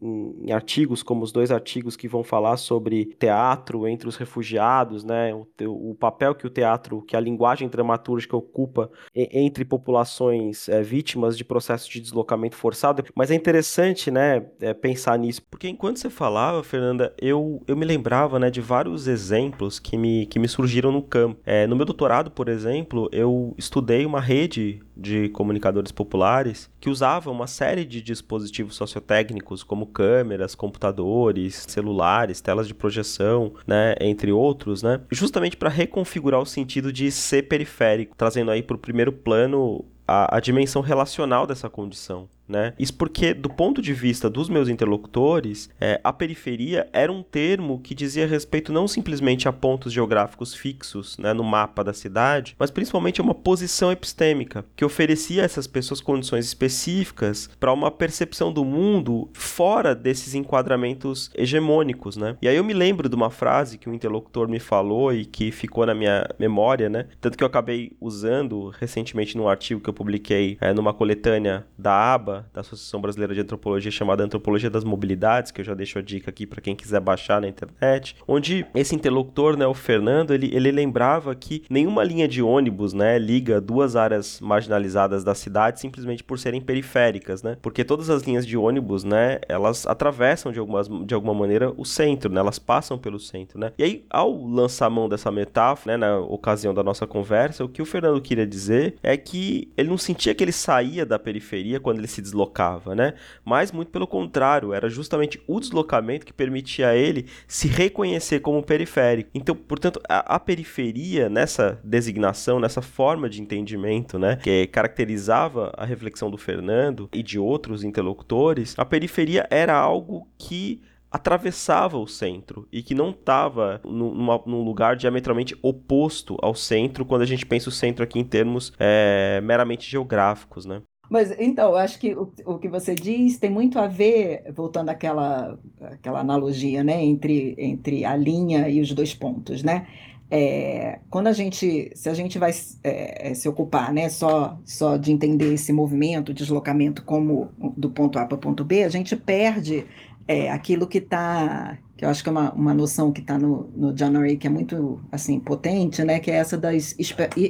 em, artigos, como os dois artigos que vão falar sobre teatro entre os refugiados, né, o, o papel que o teatro, que a linguagem dramatúrgica ocupa entre populações é, vítimas de processos de deslocamento forçado. Mas é interessante né, é, pensar nisso, porque enquanto você falava, Fernanda, eu, eu me lembrava né, de vários exemplos que me, que me surgiram no campo. É, no meu doutorado, por exemplo, eu estudei uma rede de comunicadores populares que usava uma série de dispositivos sociotécnicos como câmeras, computadores, celulares, telas de projeção, né, entre outros, né, justamente para reconfigurar o sentido de ser periférico, trazendo aí para o primeiro plano a, a dimensão relacional dessa condição. Né? Isso porque, do ponto de vista dos meus interlocutores, é, a periferia era um termo que dizia respeito não simplesmente a pontos geográficos fixos né, no mapa da cidade, mas principalmente a uma posição epistêmica que oferecia a essas pessoas condições específicas para uma percepção do mundo fora desses enquadramentos hegemônicos. Né? E aí eu me lembro de uma frase que um interlocutor me falou e que ficou na minha memória, né? tanto que eu acabei usando recentemente num artigo que eu publiquei é, numa coletânea da aba da Associação Brasileira de Antropologia chamada Antropologia das Mobilidades, que eu já deixo a dica aqui para quem quiser baixar na internet, onde esse interlocutor, né, o Fernando, ele, ele lembrava que nenhuma linha de ônibus, né, liga duas áreas marginalizadas da cidade simplesmente por serem periféricas, né? Porque todas as linhas de ônibus, né, elas atravessam de, algumas, de alguma maneira o centro, né? Elas passam pelo centro, né? E aí, ao lançar a mão dessa metáfora, né, na ocasião da nossa conversa, o que o Fernando queria dizer é que ele não sentia que ele saía da periferia quando ele se deslocava, né? Mas muito pelo contrário, era justamente o deslocamento que permitia a ele se reconhecer como periférico. Então, portanto, a, a periferia nessa designação, nessa forma de entendimento, né, que caracterizava a reflexão do Fernando e de outros interlocutores, a periferia era algo que atravessava o centro e que não estava num lugar diametralmente oposto ao centro quando a gente pensa o centro aqui em termos é, meramente geográficos, né? Mas então, eu acho que o, o que você diz tem muito a ver, voltando àquela, àquela analogia, né, entre, entre a linha e os dois pontos, né? É, quando a gente, se a gente vai é, se ocupar, né, só, só de entender esse movimento, deslocamento como do ponto A para o ponto B, a gente perde é, aquilo que está, que eu acho que é uma, uma noção que está no, no John que é muito assim potente, né, que é essa das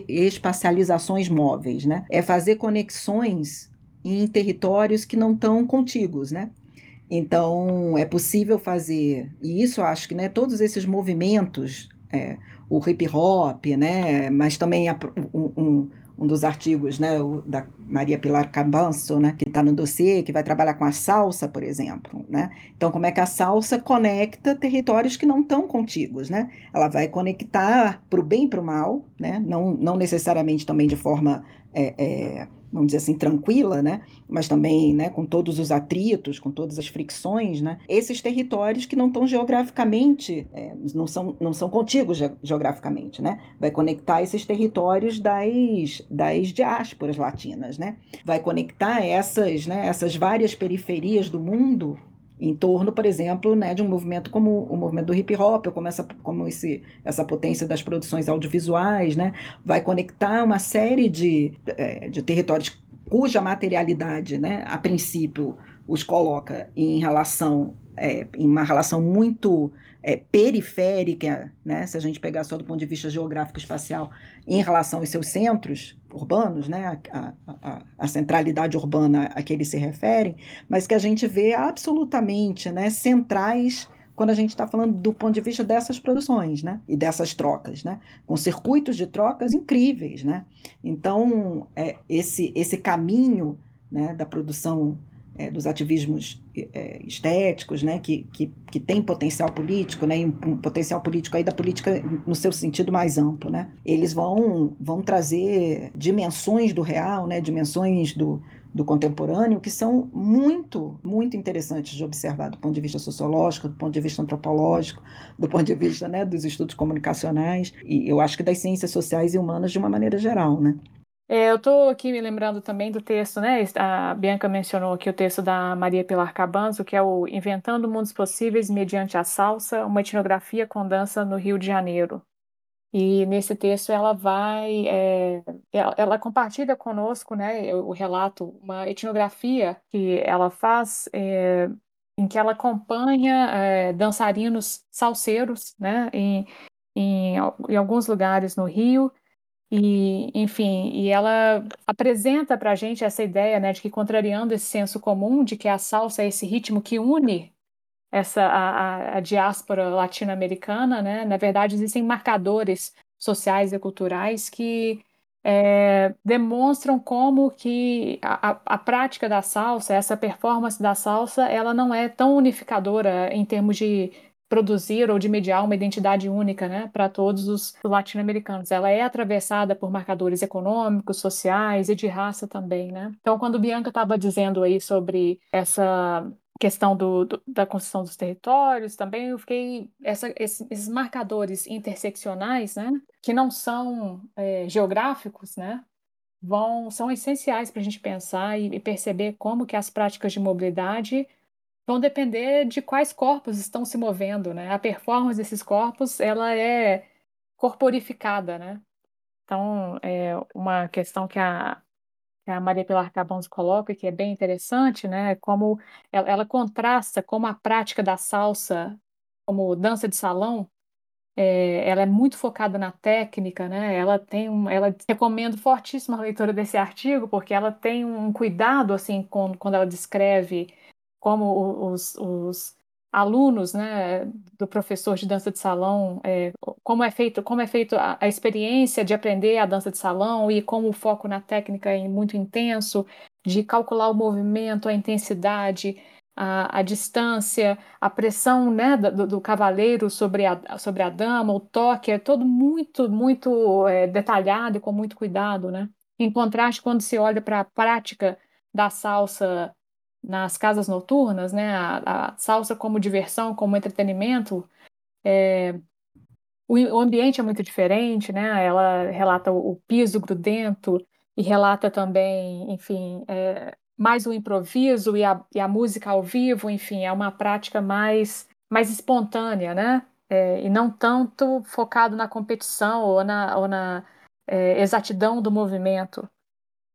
espacializações móveis, né? É fazer conexões em territórios que não estão contíguos, né? Então, é possível fazer, e isso acho que né, todos esses movimentos, é, o hip hop, né, mas também a, um, um, um, dos artigos né, da Maria Pilar Cabanso, né, que está no dossiê, que vai trabalhar com a salsa, por exemplo. Né? Então, como é que a salsa conecta territórios que não estão contíguos? Né? Ela vai conectar para o bem e para o mal, né? não, não necessariamente também de forma. É, é, vamos dizer assim, tranquila, né? mas também né, com todos os atritos, com todas as fricções, né? esses territórios que não estão geograficamente, é, não, são, não são contíguos ge geograficamente, né? vai conectar esses territórios das, das diásporas latinas, né? vai conectar essas, né, essas várias periferias do mundo em torno, por exemplo, né, de um movimento como o movimento do hip hop, ou como, essa, como esse, essa potência das produções audiovisuais, né, vai conectar uma série de, é, de territórios cuja materialidade, né, a princípio, os coloca em relação, é, em uma relação muito é, periférica, né, se a gente pegar só do ponto de vista geográfico espacial, em relação aos seus centros urbanos, né, a, a, a, centralidade urbana a que eles se referem, mas que a gente vê absolutamente né, centrais quando a gente está falando do ponto de vista dessas produções, né, e dessas trocas, né, com circuitos de trocas incríveis, né. Então, é, esse esse caminho né, da produção é, dos ativismos é, estéticos, né, que, que, que tem potencial político, né, um, um, potencial político aí da política no seu sentido mais amplo, né, eles vão, vão trazer dimensões do real, né, dimensões do, do contemporâneo que são muito, muito interessantes de observar do ponto de vista sociológico, do ponto de vista antropológico, do ponto de vista né, dos estudos comunicacionais e eu acho que das ciências sociais e humanas de uma maneira geral, né. É, eu estou aqui me lembrando também do texto, né? A Bianca mencionou aqui o texto da Maria Pilar Cabanzo, que é o Inventando Mundos Possíveis mediante a Salsa, uma etnografia com dança no Rio de Janeiro. E nesse texto ela vai, é, ela, ela, compartilha conosco, né, o relato, uma etnografia que ela faz, é, em que ela acompanha é, dançarinos salseiros, né, em, em, em alguns lugares no Rio, e, enfim, e ela apresenta para a gente essa ideia, né, de que contrariando esse senso comum de que a salsa é esse ritmo que une essa a, a diáspora latino-americana, né, na verdade existem marcadores sociais e culturais que é, demonstram como que a, a, a, prática da salsa, essa performance da salsa, ela não é tão unificadora em termos de produzir ou de mediar uma identidade única né, para todos os latino-americanos. Ela é atravessada por marcadores econômicos, sociais e de raça também. Né? Então, quando Bianca estava dizendo aí sobre essa questão do, do, da construção dos territórios, também eu fiquei essa, esses marcadores interseccionais, né, que não são é, geográficos, né, vão são essenciais para a gente pensar e, e perceber como que as práticas de mobilidade vão depender de quais corpos estão se movendo, né? A performance desses corpos, ela é corporificada, né? Então, é uma questão que a, que a Maria Pilar Cabãos coloca, que é bem interessante, né? Como ela, ela, contrasta como a prática da salsa, como dança de salão, é, ela é muito focada na técnica, né? Ela tem um, ela recomendo fortíssima a leitura desse artigo, porque ela tem um cuidado assim com, quando ela descreve como os, os alunos né, do professor de dança de salão, é, como é feito, como é feito a, a, experiência de aprender a dança de salão e como o foco na técnica é muito intenso, de calcular o movimento, a intensidade, a, a distância, a pressão né, do, do, cavaleiro sobre a, sobre a dama, o toque, é todo muito, muito é, detalhado e com muito cuidado. Né? Em contraste, quando se olha para a prática da salsa nas casas noturnas, né, a, a salsa como diversão, como entretenimento, é, o, o, ambiente é muito diferente, né? Ela relata o, o piso grudento e relata também, enfim, é, mais o improviso e a, e a, música ao vivo, enfim, é uma prática mais, mais espontânea, né? É, e não tanto focado na competição ou na, ou na é, exatidão do movimento.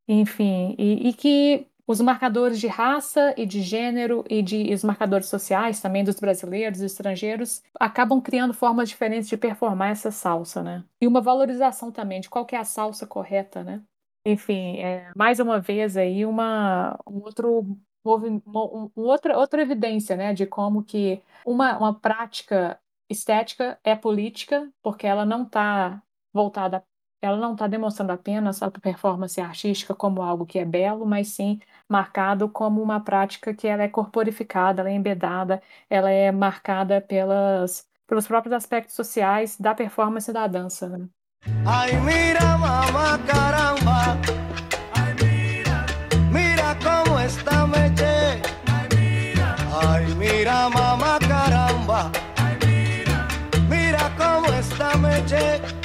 Enfim, e, e que os marcadores de raça e de gênero e, de, os marcadores sociais também dos brasileiros e estrangeiros acabam criando formas diferentes de performar essa salsa, né? E uma valorização também de qual é a salsa correta, né? enfim, é, mais uma vez aí uma, um outro um, outra, outra evidência né, de como que uma, uma prática estética é política, porque ela não está voltada, ela não está demonstrando apenas a performance artística como algo que é belo, mas sim marcado como uma prática que ela é corporificada, ela é embedada, ela é marcada pelas, pelos próprios aspectos sociais da performance da dança. Né? Ai, mira, mama, caramba. Ai, mira, como ai, mira, mama, caramba. Ai, mira, mira como está meche.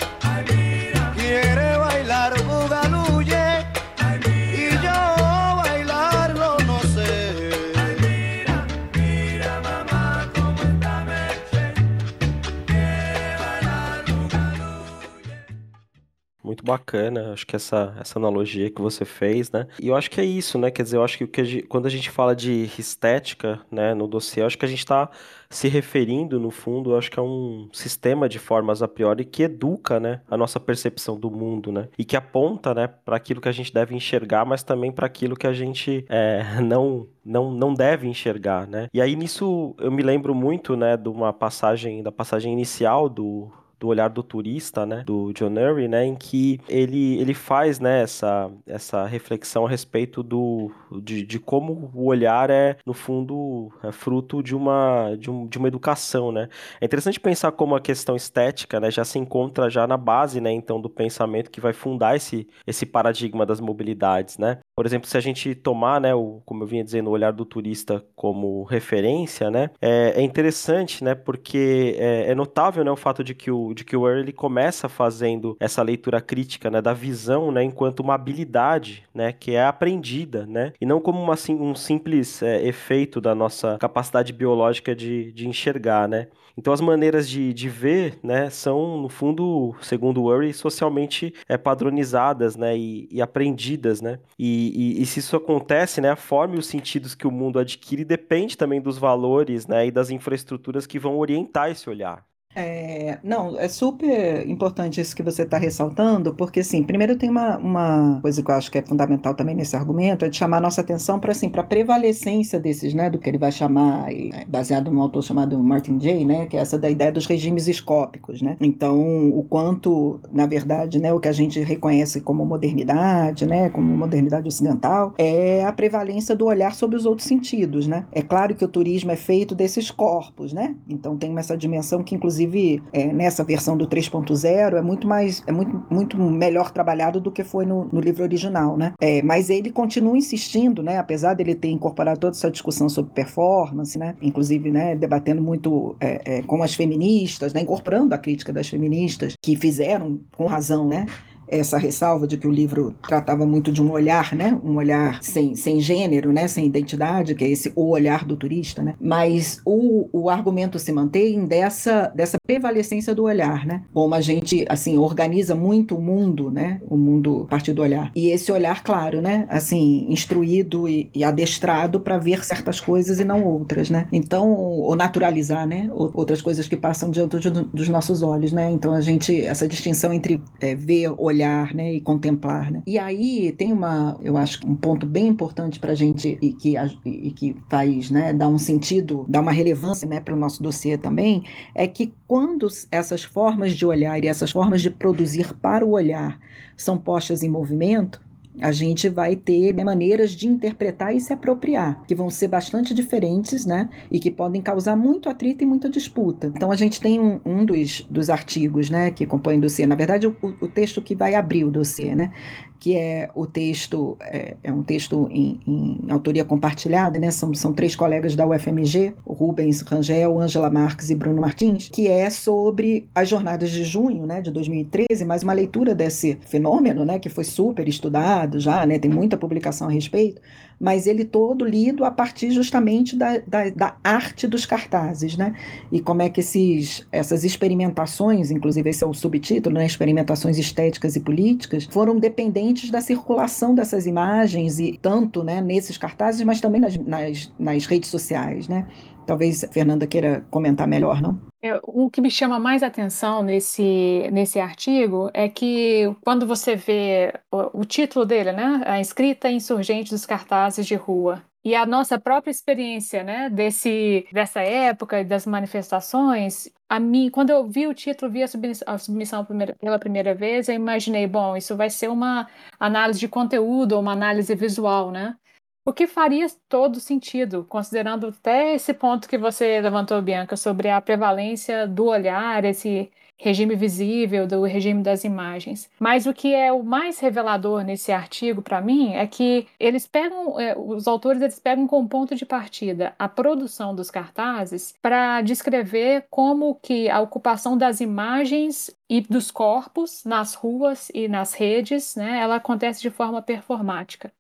Muito bacana, acho que essa, essa analogia que você fez, né? E eu acho que é isso, né? Quer dizer, eu acho que, que a gente- quando a gente fala de estética, né, no dossiê, eu acho que a gente está se referindo, no fundo, eu acho que é um sistema de formas a priori que educa, né, a nossa percepção do mundo, né? E que aponta, né, para aquilo que a gente deve enxergar, mas também para aquilo que a gente é, não, não, não deve enxergar, né? E aí nisso eu me lembro muito, né, de uma passagem, da passagem inicial do do olhar do turista, né, do John Urry, né, em que ele, ele faz, né, essa, essa reflexão a respeito do, de, de como o olhar é, no fundo, é fruto de uma, de, um, de uma educação, né. É interessante pensar como a questão estética, né, já se encontra já na base, né, então, do pensamento que vai fundar esse, esse paradigma das mobilidades, né. Por exemplo, se a gente tomar, né, o, como eu vinha dizendo, o olhar do turista como referência, né, é, é interessante, né, porque é, é notável, né, o fato de que o, de que o Earl ele começa fazendo essa leitura crítica, né, da visão, né, enquanto uma habilidade, né, que é aprendida, né, e não como uma, sim- um simples é, efeito da nossa capacidade biológica de, de enxergar, né. Então as maneiras de, de ver, né, são, no fundo, segundo o Urey, socialmente é, padronizadas, né, e, e aprendidas, né. E, e- e se isso acontece, né, a forma e os sentidos que o mundo adquire depende também dos valores, né, e das infraestruturas que vão orientar esse olhar. É, não, é super importante isso que você está ressaltando, porque, assim, primeiro tem uma, uma coisa que eu acho que é fundamental também nesse argumento, é de chamar nossa atenção para, assim, para a prevalecência desses, né, do que ele vai chamar, baseado num autor chamado Martin Jay, né, que é essa da ideia dos regimes escópicos, né, então, o quanto, na verdade, né, o que a gente reconhece como modernidade, né, como modernidade ocidental, é a prevalência do olhar sobre os outros sentidos, né, é claro que o turismo é feito desses corpos, né, então tem essa dimensão que, inclusive, é, nessa versão do 3.0 é muito mais, é muito, muito melhor trabalhado do que foi no, no livro original, né? É, mas ele continua insistindo, né? Apesar dele ter incorporado toda essa discussão sobre performance, né? Inclusive, né? Debatendo muito é, é, com as feministas, né? Incorporando a crítica das feministas que fizeram com razão, né? Essa ressalva de que o livro tratava muito de um olhar, né? Um olhar sem, sem gênero, né? Sem identidade, que é esse o olhar do turista, né? Mas o, o argumento se mantém dessa, dessa prevalecência do olhar, né? Como a gente, assim, organiza muito o mundo, né? O mundo a partir do olhar. E esse olhar, claro, né? Assim, instruído e, e adestrado para ver certas coisas e não outras, né? Então, ou naturalizar, né? Outras coisas que passam diante dos nossos olhos, né? Então, a gente, essa distinção entre é, ver, olhar, olhar né, e contemplar. Né? E aí tem uma, eu acho, um ponto bem importante para a gente e que, e que faz né, dar um sentido, dar uma relevância né, para o nosso dossiê também, é que quando essas formas de olhar e essas formas de produzir para o olhar são postas em movimento, a gente vai ter maneiras de interpretar e se apropriar, que vão ser bastante diferentes, né? E que podem causar muito atrito e muita disputa. Então, a gente tem um, um dos, dos artigos, né, que compõem o dossiê, na verdade, o, o texto que vai abrir o dossiê, né? Que é o texto, é, é um texto em, em, autoria compartilhada, né? São, são três colegas da UFMG, Rubens Rangel, Angela Marques e Bruno Martins, que é sobre as jornadas de junho, né, de 2013, mais uma leitura desse fenômeno, né, que foi super estudado já, né, tem muita publicação a respeito, mas ele todo lido a partir justamente da, da, da, arte dos cartazes, né? E como é que esses, essas experimentações, inclusive esse é o subtítulo, né? Experimentações estéticas e políticas, foram dependentes da circulação dessas imagens, e tanto né, nesses cartazes, mas também nas, nas, nas redes sociais. Né? Talvez a Fernanda queira comentar melhor, não? É, o que me chama mais atenção nesse, nesse artigo é que quando você vê o, o título dele, né, a escrita insurgente dos cartazes de rua, e a nossa própria experiência, né, desse, dessa época, das manifestações, a mim, quando eu vi o título, vi a submissão, a submissão pela primeira vez, eu imaginei, bom, isso vai ser uma análise de conteúdo, uma análise visual, né? O que faria todo sentido, considerando até esse ponto que você levantou, Bianca, sobre a prevalência do olhar, esse regime visível, do regime das imagens. Mas o que é o mais revelador nesse artigo para mim é que eles pegam, é, os autores eles pegam como ponto de partida a produção dos cartazes para descrever como que a ocupação das imagens e dos corpos nas ruas e nas redes, né, ela acontece de forma performática.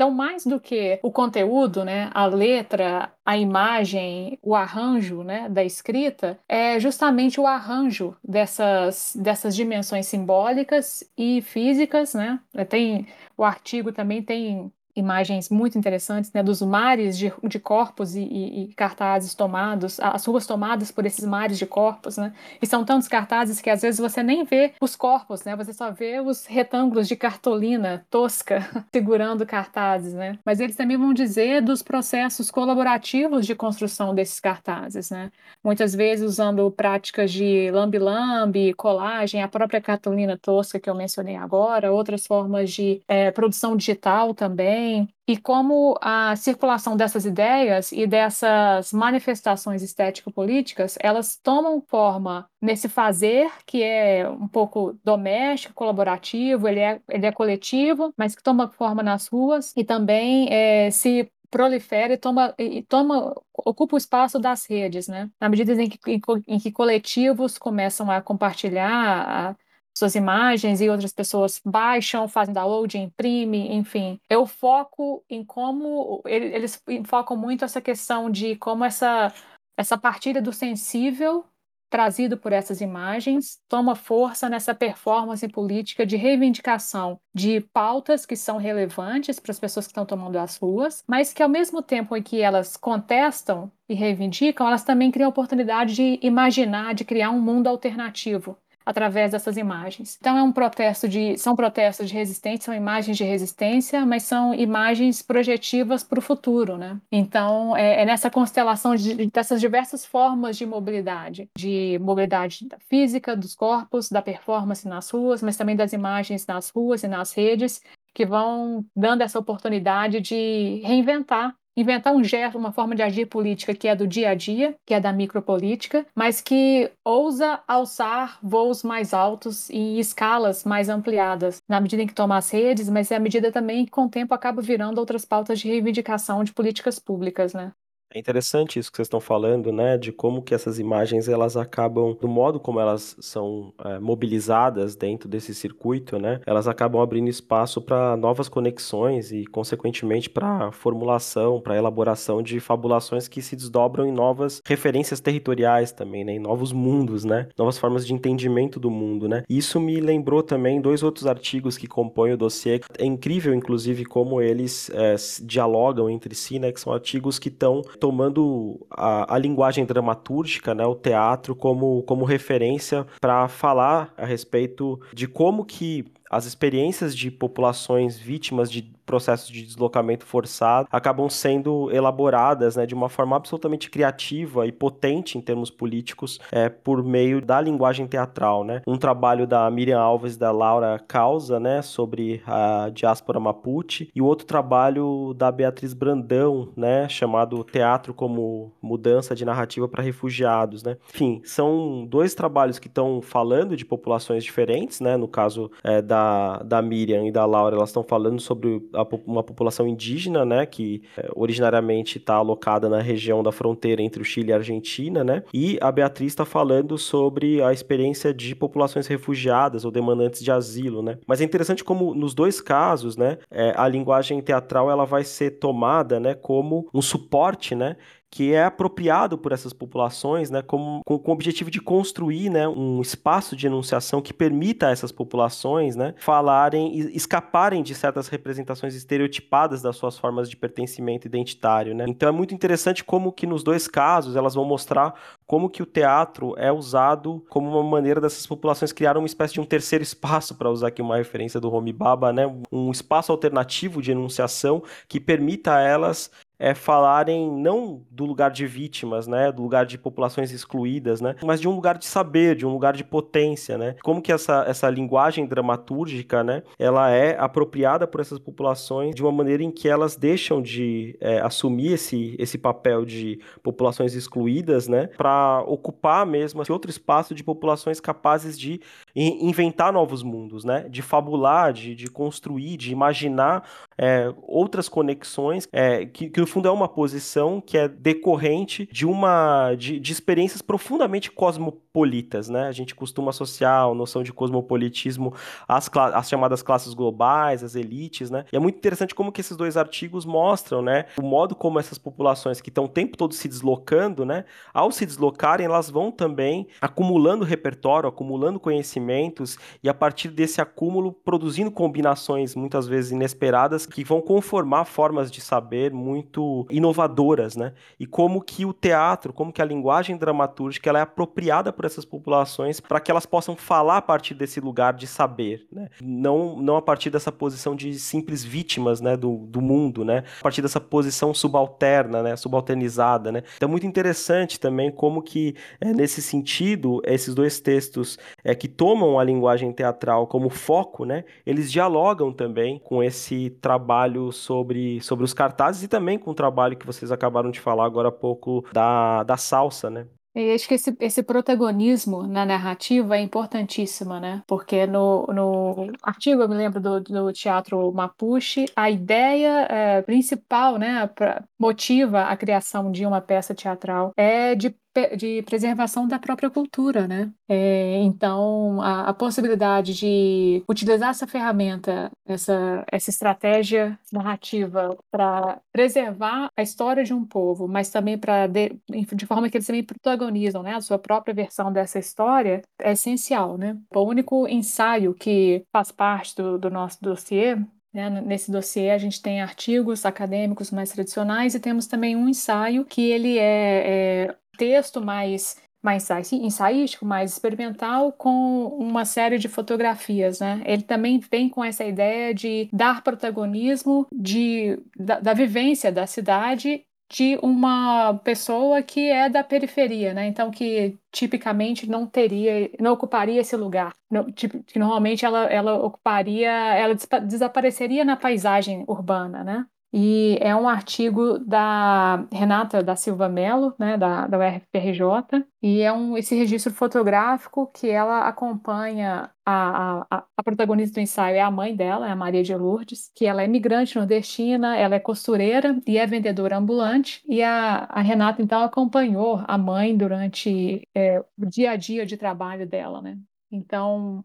Então, mais do que o conteúdo, né, a letra, a imagem, o arranjo né, da escrita, é justamente o arranjo dessas, dessas dimensões simbólicas e físicas. Né? Tem, o artigo também tem imagens muito interessantes né, dos mares de, de corpos e, e, e, cartazes tomados, as ruas tomadas por esses mares de corpos, né? E são tantos cartazes que às vezes você nem vê os corpos, né? Você só vê os retângulos de cartolina tosca segurando cartazes, né? Mas eles também vão dizer dos processos colaborativos de construção desses cartazes, né? Muitas vezes usando práticas de lambi-lambi, colagem, a própria cartolina tosca que eu mencionei agora, outras formas de é, produção digital também também, e como a circulação dessas ideias e dessas manifestações estético-políticas, elas tomam forma nesse fazer que é um pouco doméstico, colaborativo, ele é, ele é coletivo, mas que toma forma nas ruas e também é, se prolifera e toma, e toma ocupa o espaço das redes, né? Na medida em que, em, em que coletivos começam a compartilhar, a, suas imagens e outras pessoas baixam, fazem download, imprimem, enfim. Eu foco em como eles focam muito essa questão de como essa essa partilha do sensível trazido por essas imagens toma força nessa performance política de reivindicação de pautas que são relevantes para as pessoas que estão tomando as ruas, mas que ao mesmo tempo em que elas contestam e reivindicam, elas também criam a oportunidade de imaginar, de criar um mundo alternativo através dessas imagens. Então é um protesto de, são protestos de resistência, são imagens de resistência, mas são imagens projetivas para o futuro, né? Então é, é nessa constelação de, dessas diversas formas de mobilidade, de mobilidade física dos corpos, da performance nas ruas, mas também das imagens nas ruas e nas redes, que vão dando essa oportunidade de reinventar inventar um gesto, uma forma de agir política que é do dia a dia, que é da micropolítica, mas que ousa alçar voos mais altos e escalas mais ampliadas, na medida em que toma as redes, mas é à medida também que com o tempo acaba virando outras pautas de reivindicação de políticas públicas, né? É interessante isso que vocês estão falando, né, de como que essas imagens elas acabam, do modo como elas são é, mobilizadas dentro desse circuito, né, elas acabam abrindo espaço para novas conexões e, consequentemente, para formulação, para elaboração de fabulações que se desdobram em novas referências territoriais também, né, em novos mundos, né, novas formas de entendimento do mundo, né. Isso me lembrou também dois outros artigos que compõem o dossiê. É incrível, inclusive, como eles é, dialogam entre si, né, que são artigos que estão tomando a, a linguagem dramatúrgica, né, o teatro, como, como referência para falar a respeito de como que as experiências de populações vítimas de processos de deslocamento forçado acabam sendo elaboradas né, de uma forma absolutamente criativa e potente em termos políticos é, por meio da linguagem teatral. Né? Um trabalho da Miriam Alves e da Laura Causa né, sobre a diáspora Mapuche e o outro trabalho da Beatriz Brandão né, chamado Teatro como Mudança de Narrativa para Refugiados. Né? Enfim, são dois trabalhos que estão falando de populações diferentes, né? no caso é, da, da Miriam e da Laura, elas estão falando sobre a, uma população indígena, né, que é, originariamente está alocada na região da fronteira entre o Chile e a Argentina, né, e a Beatriz está falando sobre a experiência de populações refugiadas ou demandantes de asilo, né. Mas é interessante como nos dois casos, né, é, a linguagem teatral ela vai ser tomada, né, como um suporte, né, que é apropriado por essas populações, né, como, com, com o objetivo de construir, né, um espaço de enunciação que permita a essas populações, né, falarem e escaparem de certas representações estereotipadas das suas formas de pertencimento identitário, né. Então é muito interessante como que nos dois casos elas vão mostrar como que o teatro é usado como uma maneira dessas populações criar uma espécie de um terceiro espaço, para usar aqui uma referência do Homi Baba, né, um espaço alternativo de enunciação que permita a elas é, falarem não do lugar de vítimas, né, do lugar de populações excluídas, né, mas de um lugar de saber, de um lugar de potência, né. Como que essa, essa linguagem dramatúrgica, né, ela é apropriada por essas populações de uma maneira em que elas deixam de é, assumir esse, esse papel de populações excluídas, né, para ocupar mesmo esse outro espaço de populações capazes de inventar novos mundos, né, de fabular, de, de construir, de imaginar é, outras conexões é, que, que fundo é uma posição que é decorrente de uma de, de experiências profundamente cosmopolitas, né? A gente costuma associar a noção de cosmopolitismo às, às chamadas classes globais, às elites, né? E é muito interessante como que esses dois artigos mostram, né, o modo como essas populações que estão o tempo todo se deslocando, né, ao se deslocarem, elas vão também acumulando repertório, acumulando conhecimentos e a partir desse acúmulo produzindo combinações muitas vezes inesperadas que vão conformar formas de saber muito inovadoras, né? E como que o teatro, como que a linguagem dramatúrgica ela é apropriada por essas populações para que elas possam falar a partir desse lugar de saber, né? Não, não a partir dessa posição de simples vítimas, né, do, do mundo, né? A partir dessa posição subalterna, né, subalternizada, né? Então é muito interessante também como que é, nesse sentido esses dois textos é, que tomam a linguagem teatral como foco, né? Eles dialogam também com esse trabalho sobre, sobre os cartazes e também com o trabalho que vocês acabaram de falar agora há pouco da, da salsa, né? E acho que esse, esse protagonismo na narrativa é importantíssimo, né? Porque no, no artigo, eu me lembro do, do teatro Mapuche, a ideia é, principal, né, pra, motiva a criação de uma peça teatral é de de preservação da própria cultura, né? É, então, a, a, possibilidade de utilizar essa ferramenta, essa, essa estratégia narrativa para preservar a história de um povo, mas também para de, de, forma que eles também protagonizam, né, a sua própria versão dessa história, é essencial, né? O único ensaio que faz parte do, do nosso dossiê né? Nesse dossiê a gente tem artigos acadêmicos mais tradicionais e temos também um ensaio que ele é, é texto mais mais ensaístico, mais experimental, com uma série de fotografias, né? Ele também vem com essa ideia de dar protagonismo de, da, da vivência da cidade de uma pessoa que é da periferia, né? Então que tipicamente não teria, não ocuparia esse lugar, tipo, que normalmente ela, ela ocuparia, ela desapareceria na paisagem urbana, né? E é um artigo da Renata da Silva Mello, né, da, da UFPRJ, e é um, esse registro fotográfico que ela acompanha a, a, a protagonista do ensaio é a mãe dela, é a Maria de Lourdes, que ela é imigrante nordestina, ela é costureira e é vendedora ambulante, e a, a Renata, então, acompanhou a mãe durante é, o dia a dia de trabalho dela, né? Então,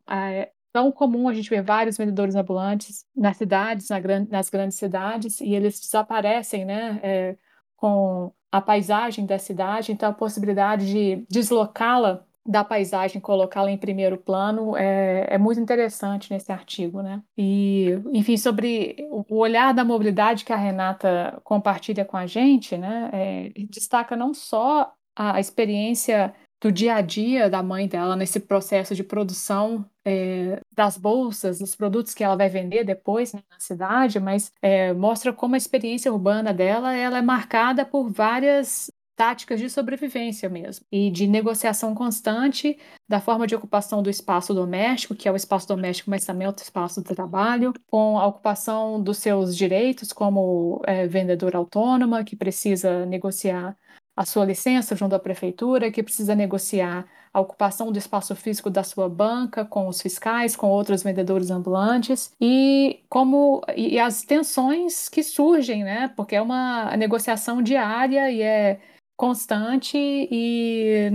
tão comum a gente ver vários vendedores ambulantes nas cidades, na gran nas grandes cidades, e eles desaparecem, né, é, com a paisagem da cidade, então a possibilidade de deslocá-la da paisagem, colocá-la em primeiro plano é, é, muito interessante nesse artigo, né? E, enfim, sobre o olhar da mobilidade que a Renata compartilha com a gente, né? É, destaca não só a experiência do dia a dia da mãe dela nesse processo de produção é, das bolsas, dos produtos que ela vai vender depois né, na cidade, mas é, mostra como a experiência urbana dela ela é marcada por várias táticas de sobrevivência mesmo e de negociação constante da forma de ocupação do espaço doméstico, que é o espaço doméstico, mas também é o espaço do trabalho, com a ocupação dos seus direitos como é, vendedora autônoma, que precisa negociar a sua licença junto à prefeitura, que precisa negociar a ocupação do espaço físico da sua banca com os fiscais, com outros vendedores ambulantes e como e as tensões que surgem, né? Porque é uma negociação diária e é constante e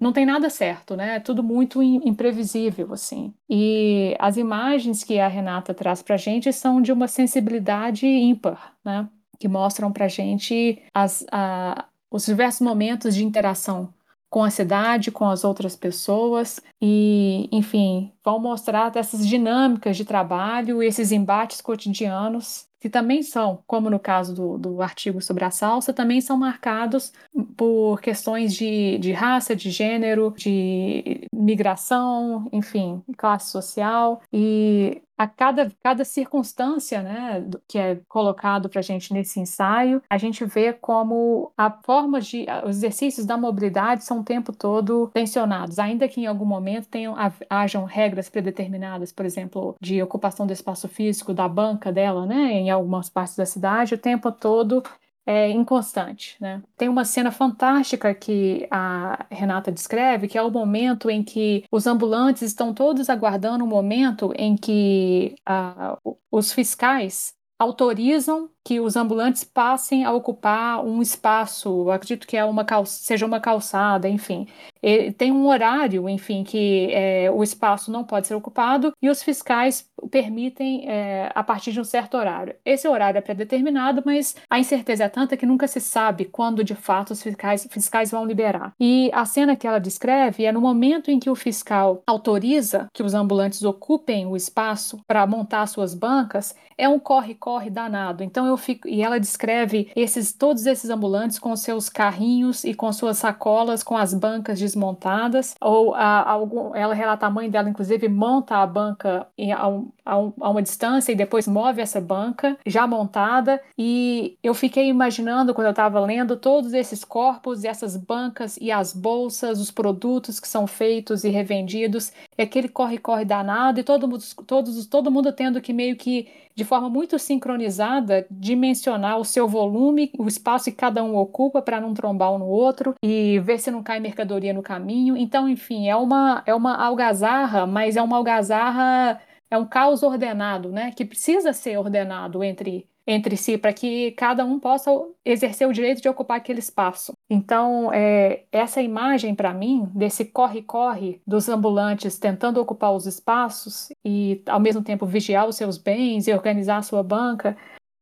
não tem nada certo, né? É tudo muito imprevisível, assim. E as imagens que a Renata traz para a gente são de uma sensibilidade ímpar, né? Que mostram para a gente as, a, os diversos momentos de interação com a cidade, com as outras pessoas e, enfim, vão mostrar essas dinâmicas de trabalho, esses embates cotidianos que também são, como no caso do, do artigo sobre a salsa, também são marcados por questões de, de raça, de gênero, de migração, enfim, classe social. E a cada, cada circunstância né, que é colocado para a gente nesse ensaio, a gente vê como a forma de. Os exercícios da mobilidade são o tempo todo tensionados, ainda que em algum momento tenham, hajam regras predeterminadas, por exemplo, de ocupação do espaço físico da banca dela, né, em algumas partes da cidade, o tempo todo é inconstante. Né? Tem uma cena fantástica que a Renata descreve, que é o momento em que os ambulantes estão todos aguardando o momento em que uh, os fiscais autorizam que os ambulantes passem a ocupar um espaço, acredito que é uma seja uma calçada, enfim. E tem um horário, enfim, que é, o espaço não pode ser ocupado e os fiscais permitem é, a partir de um certo horário. Esse horário é pré-determinado, mas a incerteza é tanta que nunca se sabe quando de fato os fiscais, fiscais vão liberar. E a cena que ela descreve é no momento em que o fiscal autoriza que os ambulantes ocupem o espaço para montar suas bancas, é um corre-corre danado. Então eu fico e ela descreve esses todos esses ambulantes com seus carrinhos e com suas sacolas, com as bancas desmontadas. Ou a, a, ela relata a mãe dela, inclusive, monta a banca em, a, a, a uma distância e depois move essa banca já montada. E eu fiquei imaginando quando eu estava lendo todos esses corpos, essas bancas e as bolsas, os produtos que são feitos e revendidos, e aquele corre-corre danado e todo mundo, todos, todo mundo tendo que meio que de forma muito sincronizada, dimensionar o seu volume, o espaço que cada um ocupa para não trombar um no outro e ver se não cai mercadoria no caminho. Então, enfim, é uma, é uma algazarra, mas é uma algazarra, é um caos ordenado, né? Que precisa ser ordenado entre entre si para que cada um possa exercer o direito de ocupar aquele espaço. Então, é, essa imagem para mim desse corre-corre dos ambulantes tentando ocupar os espaços e ao mesmo tempo vigiar os seus bens e organizar a sua banca,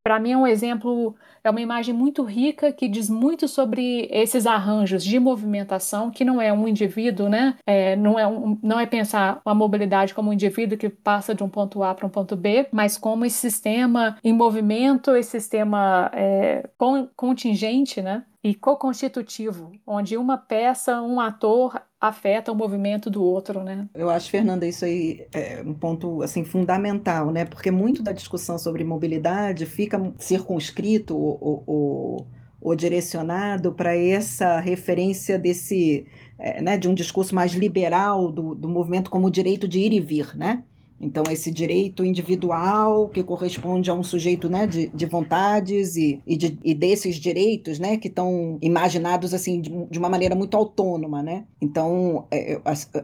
para mim é um exemplo é uma imagem muito rica que diz muito sobre esses arranjos de movimentação, que não é um indivíduo, né? É, não, é um, não é pensar a mobilidade como um indivíduo que passa de um ponto A para um ponto B, mas como esse sistema em movimento, esse sistema é, contingente, né? E co-constitutivo, onde uma peça, um ator afeta o movimento do outro, né? Eu acho, Fernanda, isso aí é um ponto assim fundamental, né? Porque muito da discussão sobre mobilidade fica circunscrito ou, ou, ou direcionado para essa referência desse, é, né, de um discurso mais liberal do, do movimento como direito de ir e vir, né? Então, esse direito individual que corresponde a um sujeito né, de, de vontades e, e, de, e desses direitos né, que estão imaginados assim de, de, uma maneira muito autônoma. Né? Então, é,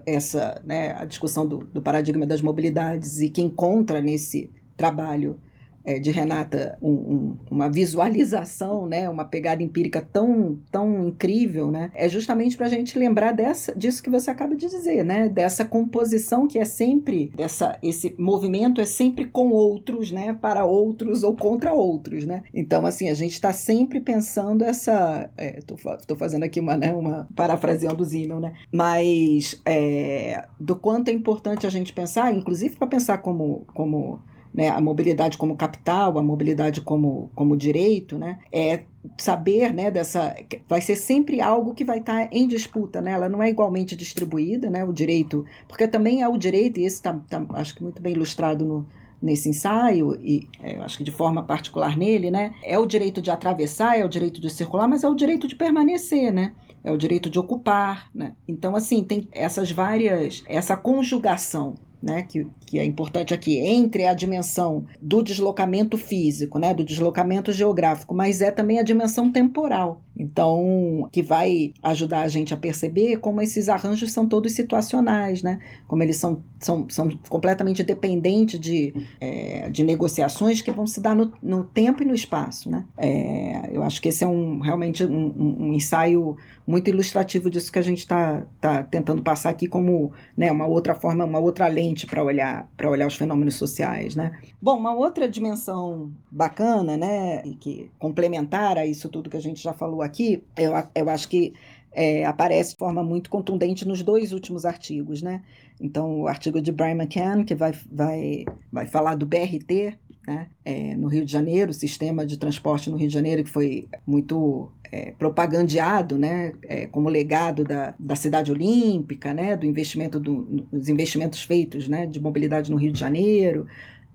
essa né, a discussão do, do paradigma das mobilidades e que encontra nesse trabalho é, de Renata um, um, uma visualização, né, uma pegada empírica tão, tão incrível, né, é justamente para a gente lembrar dessa, disso que você acaba de dizer, né, dessa composição que é sempre, dessa, esse movimento é sempre com outros, né, para outros ou contra outros, né. Então, assim, a gente está sempre pensando essa, estou é, fazendo aqui uma, né, uma parafraseando o Zimmel, né, mas é, do quanto é importante a gente pensar, inclusive para pensar como, como né, a mobilidade como capital, a mobilidade como, como direito, né, é saber né, dessa. Vai ser sempre algo que vai estar em disputa, né? ela não é igualmente distribuída, né, o direito, porque também é o direito, e esse está tá, acho que muito bem ilustrado no, nesse ensaio, e é, acho que de forma particular nele, né, é o direito de atravessar, é o direito de circular, mas é o direito de permanecer, né? É o direito de ocupar, né? Então, assim, tem essas várias, essa conjugação né, que, que é importante aqui, entre a dimensão do deslocamento físico, né, do deslocamento geográfico, mas é também a dimensão temporal. Então, que vai ajudar a gente a perceber como esses arranjos são todos situacionais, né? Como eles são, são, são completamente dependentes de, é, de negociações que vão se dar no, no tempo e no espaço, né? É, eu acho que esse é um, realmente um, um ensaio muito ilustrativo disso que a gente está tá tentando passar aqui como né, uma outra forma, uma outra lente para olhar para olhar os fenômenos sociais, né? Bom, uma outra dimensão bacana, né, e que complementar a isso tudo que a gente já falou aqui, eu, eu acho que é, aparece de forma muito contundente nos dois últimos artigos, né? Então, o artigo de Brian McCann, que vai, vai, vai falar do BRT, né? É, no Rio de Janeiro, o sistema de transporte no Rio de Janeiro, que foi muito é, propagandeado né, é, como legado da, da cidade olímpica, né, do investimento do, dos investimentos feitos né, de mobilidade no Rio de Janeiro,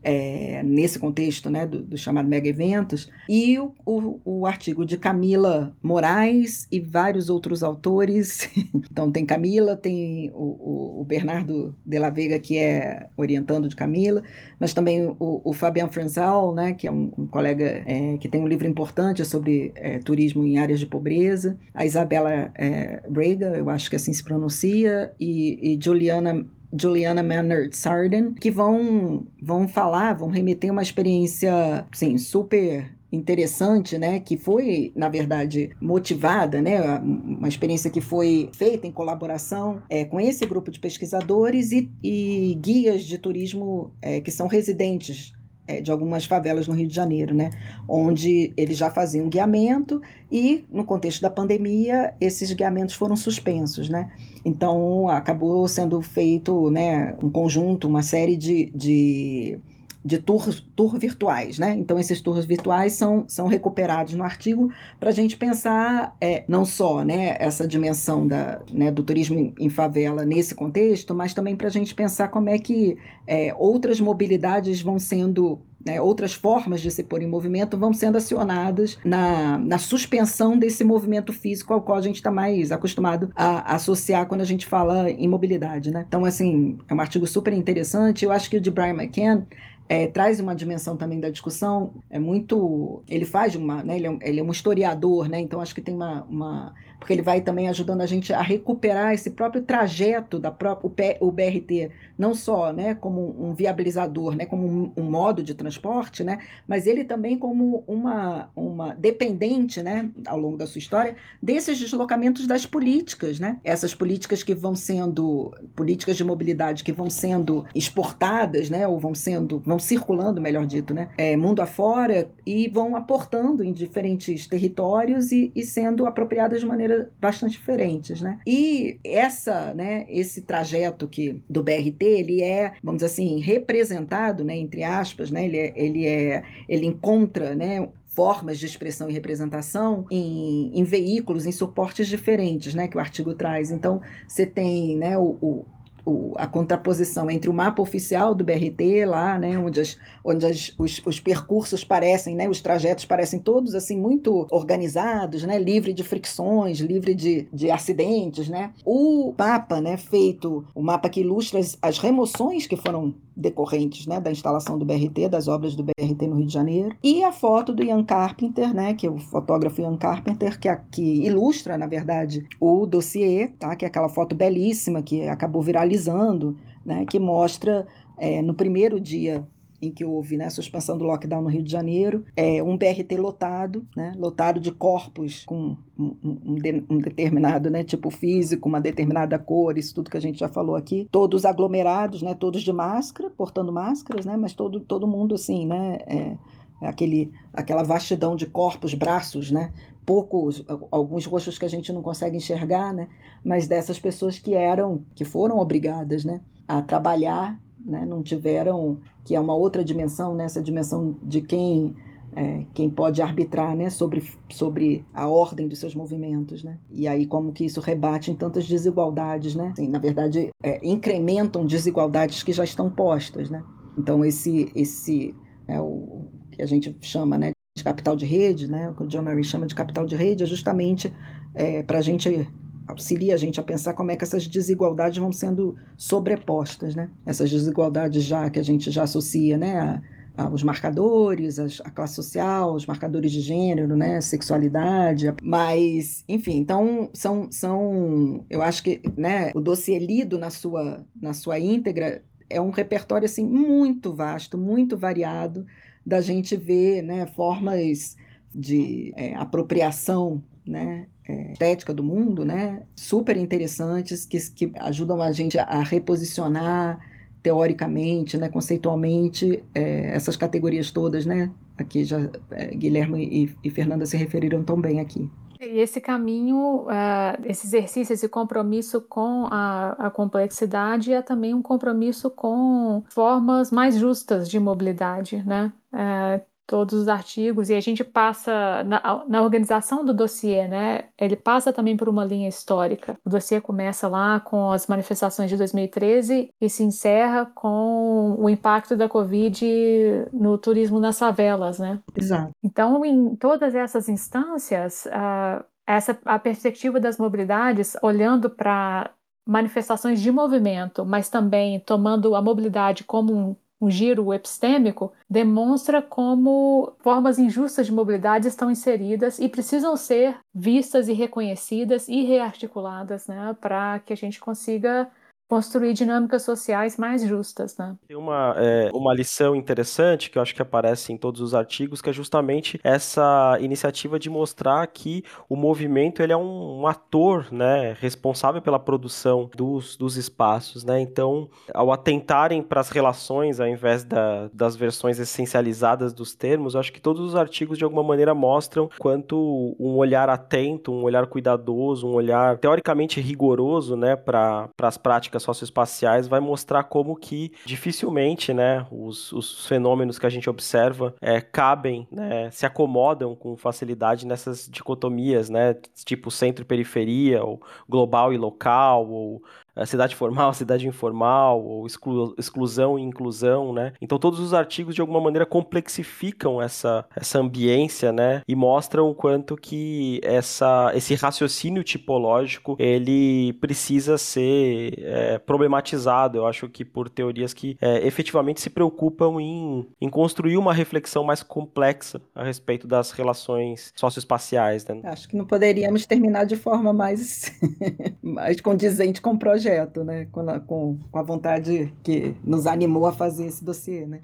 é, nesse contexto né, do, do, chamado mega eventos, e o, o, o, artigo de Camila Moraes e vários outros autores. então, tem Camila, tem o, o, Bernardo de la Vega, que é orientando de Camila, mas também o, o Fabian Franzal, né, que é um, um colega é, que tem um livro importante sobre é, turismo em áreas de pobreza, a Isabela é, Brega, eu acho que assim se pronuncia, e, e Juliana Juliana Maynard Sarden, que vão, vão falar, vão remeter uma experiência, sim, super interessante, né, que foi, na verdade, motivada, né, uma experiência que foi feita em colaboração é, com esse grupo de pesquisadores e, e guias de turismo é, que são residentes é, de algumas favelas no Rio de Janeiro, né? onde eles já faziam guiamento e, no contexto da pandemia, esses guiamentos foram suspensos. Né? Então, acabou sendo feito né, um conjunto, uma série de, de de tours, tour virtuais, né? Então, esses tours virtuais são, são recuperados no artigo para a gente pensar é, não só né, essa dimensão da, né, do turismo em favela nesse contexto, mas também para a gente pensar como é que é, outras mobilidades vão sendo né, outras formas de se pôr em movimento vão sendo acionadas na, na suspensão desse movimento físico ao qual a gente está mais acostumado a, associar quando a gente fala em mobilidade. Né? Então, assim, é um artigo super interessante. Eu acho que o de Brian McCann é, traz uma dimensão também da discussão, é muito. Ele faz uma. Né, ele, é, ele é um historiador, né, então acho que tem uma, uma porque ele vai também ajudando a gente a recuperar esse próprio trajeto da própria o BRT, não só, né, como um viabilizador, né, como um, um, modo de transporte, né, mas ele também como uma uma dependente, né, ao longo da sua história desses deslocamentos das políticas, né, essas políticas que vão sendo políticas de mobilidade que vão sendo exportadas, né, ou vão sendo vão circulando, melhor dito, né, é, mundo afora e vão aportando em diferentes territórios e, e sendo apropriadas de maneira maneira bastante diferentes, né? E essa, né, esse trajeto que do BRT, ele é, vamos dizer assim, representado, né, entre aspas, né, ele é, ele é, ele encontra, né, formas de expressão e representação em, em, veículos, em suportes diferentes, né, que o artigo traz. Então, você tem, né, o, o o, a contraposição entre o mapa oficial do BRT lá, né, onde, as, onde as, os, os, percursos parecem, né, os trajetos parecem todos assim muito organizados, né, livre de fricções, livre de, de acidentes, né. O mapa, né, feito, o mapa que ilustra as, as remoções que foram decorrentes, né, da instalação do BRT, das obras do BRT no Rio de Janeiro, e a foto do Ian Carpenter, né, que é o fotógrafo Ian Carpenter, que, que ilustra, na verdade, o dossiê, tá, que é aquela foto belíssima que acabou viralizando né, que mostra é, no primeiro dia em que houve né, a suspensão do lockdown no Rio de Janeiro, é, um BRT lotado, né, lotado de corpos com um, um, de, um, determinado né, tipo físico, uma determinada cor, isso tudo que a gente já falou aqui, todos aglomerados, né, todos de máscara, portando máscaras, né, mas todo, todo mundo assim, né, é, é aquele, aquela vastidão de corpos, braços, né, poucos, alguns rostos que a gente não consegue enxergar, né? Mas dessas pessoas que eram, que foram obrigadas, né, a trabalhar, né? Não tiveram, que é uma outra dimensão, né? Essa dimensão de quem é, quem pode arbitrar, né? Sobre sobre a ordem dos seus movimentos, né? E aí como que isso rebate em tantas desigualdades, né? Assim, na verdade, é, incrementam desigualdades que já estão postas, né? Então esse esse é o que a gente chama, né, de capital de rede, né, o que o John Murray chama de capital de rede, é justamente é, para a gente auxilia a gente a pensar como é que essas desigualdades vão sendo sobrepostas, né? Essas desigualdades já que a gente já associa, né, a, a, os marcadores, a, a classe social, os marcadores de gênero, né, sexualidade, mas, enfim, então são, são, eu acho que, né, o dossiê lido na sua na sua íntegra é um repertório assim muito vasto, muito variado da gente ver né, formas de é, apropriação né, é, estética do mundo, né, super interessantes, que, que ajudam a gente a reposicionar teoricamente, né, conceitualmente, é, essas categorias todas, né, aqui já é, Guilherme e, e Fernanda se referiram tão bem aqui. E esse caminho, uh, esse exercício, esse compromisso com a, a, complexidade é também um compromisso com formas mais justas de mobilidade, né? Uh, todos os artigos e a gente passa na, na, organização do dossiê, né? Ele passa também por uma linha histórica. O dossiê começa lá com as manifestações de 2013 e se encerra com o impacto da Covid no turismo nas favelas, né? Exato. Então, em todas essas instâncias, a, essa a perspectiva das mobilidades, olhando para manifestações de movimento, mas também tomando a mobilidade como um um giro epistêmico, demonstra como formas injustas de mobilidade estão inseridas e precisam ser vistas e reconhecidas e rearticuladas né, para que a gente consiga construir dinâmicas sociais mais justas, né? Tem uma, é, uma lição interessante que eu acho que aparece em todos os artigos, que é justamente essa iniciativa de mostrar que o movimento ele é um, um ator, né, responsável pela produção dos, dos espaços, né? Então, ao atentarem para as relações, ao invés da, das versões essencializadas dos termos, eu acho que todos os artigos de alguma maneira mostram quanto um olhar atento, um olhar cuidadoso, um olhar teoricamente rigoroso, né, para as práticas socioespaciais vai mostrar como que dificilmente, né, os, os fenômenos que a gente observa é, cabem, né, se acomodam com facilidade nessas dicotomias, né, tipo centro e periferia, ou global e local, ou cidade formal, cidade informal, ou exclu exclusão e inclusão, né? Então todos os artigos de alguma maneira complexificam essa, essa ambiência, né? E mostram o quanto que essa, esse raciocínio tipológico ele precisa ser é, problematizado. Eu acho que por teorias que é, efetivamente se preocupam em, em construir uma reflexão mais complexa a respeito das relações socioespaciais. Né? Acho que não poderíamos terminar de forma mais, mais condizente com o projeto projeto, né? Com a, com a vontade que nos animou a fazer esse dossiê, né?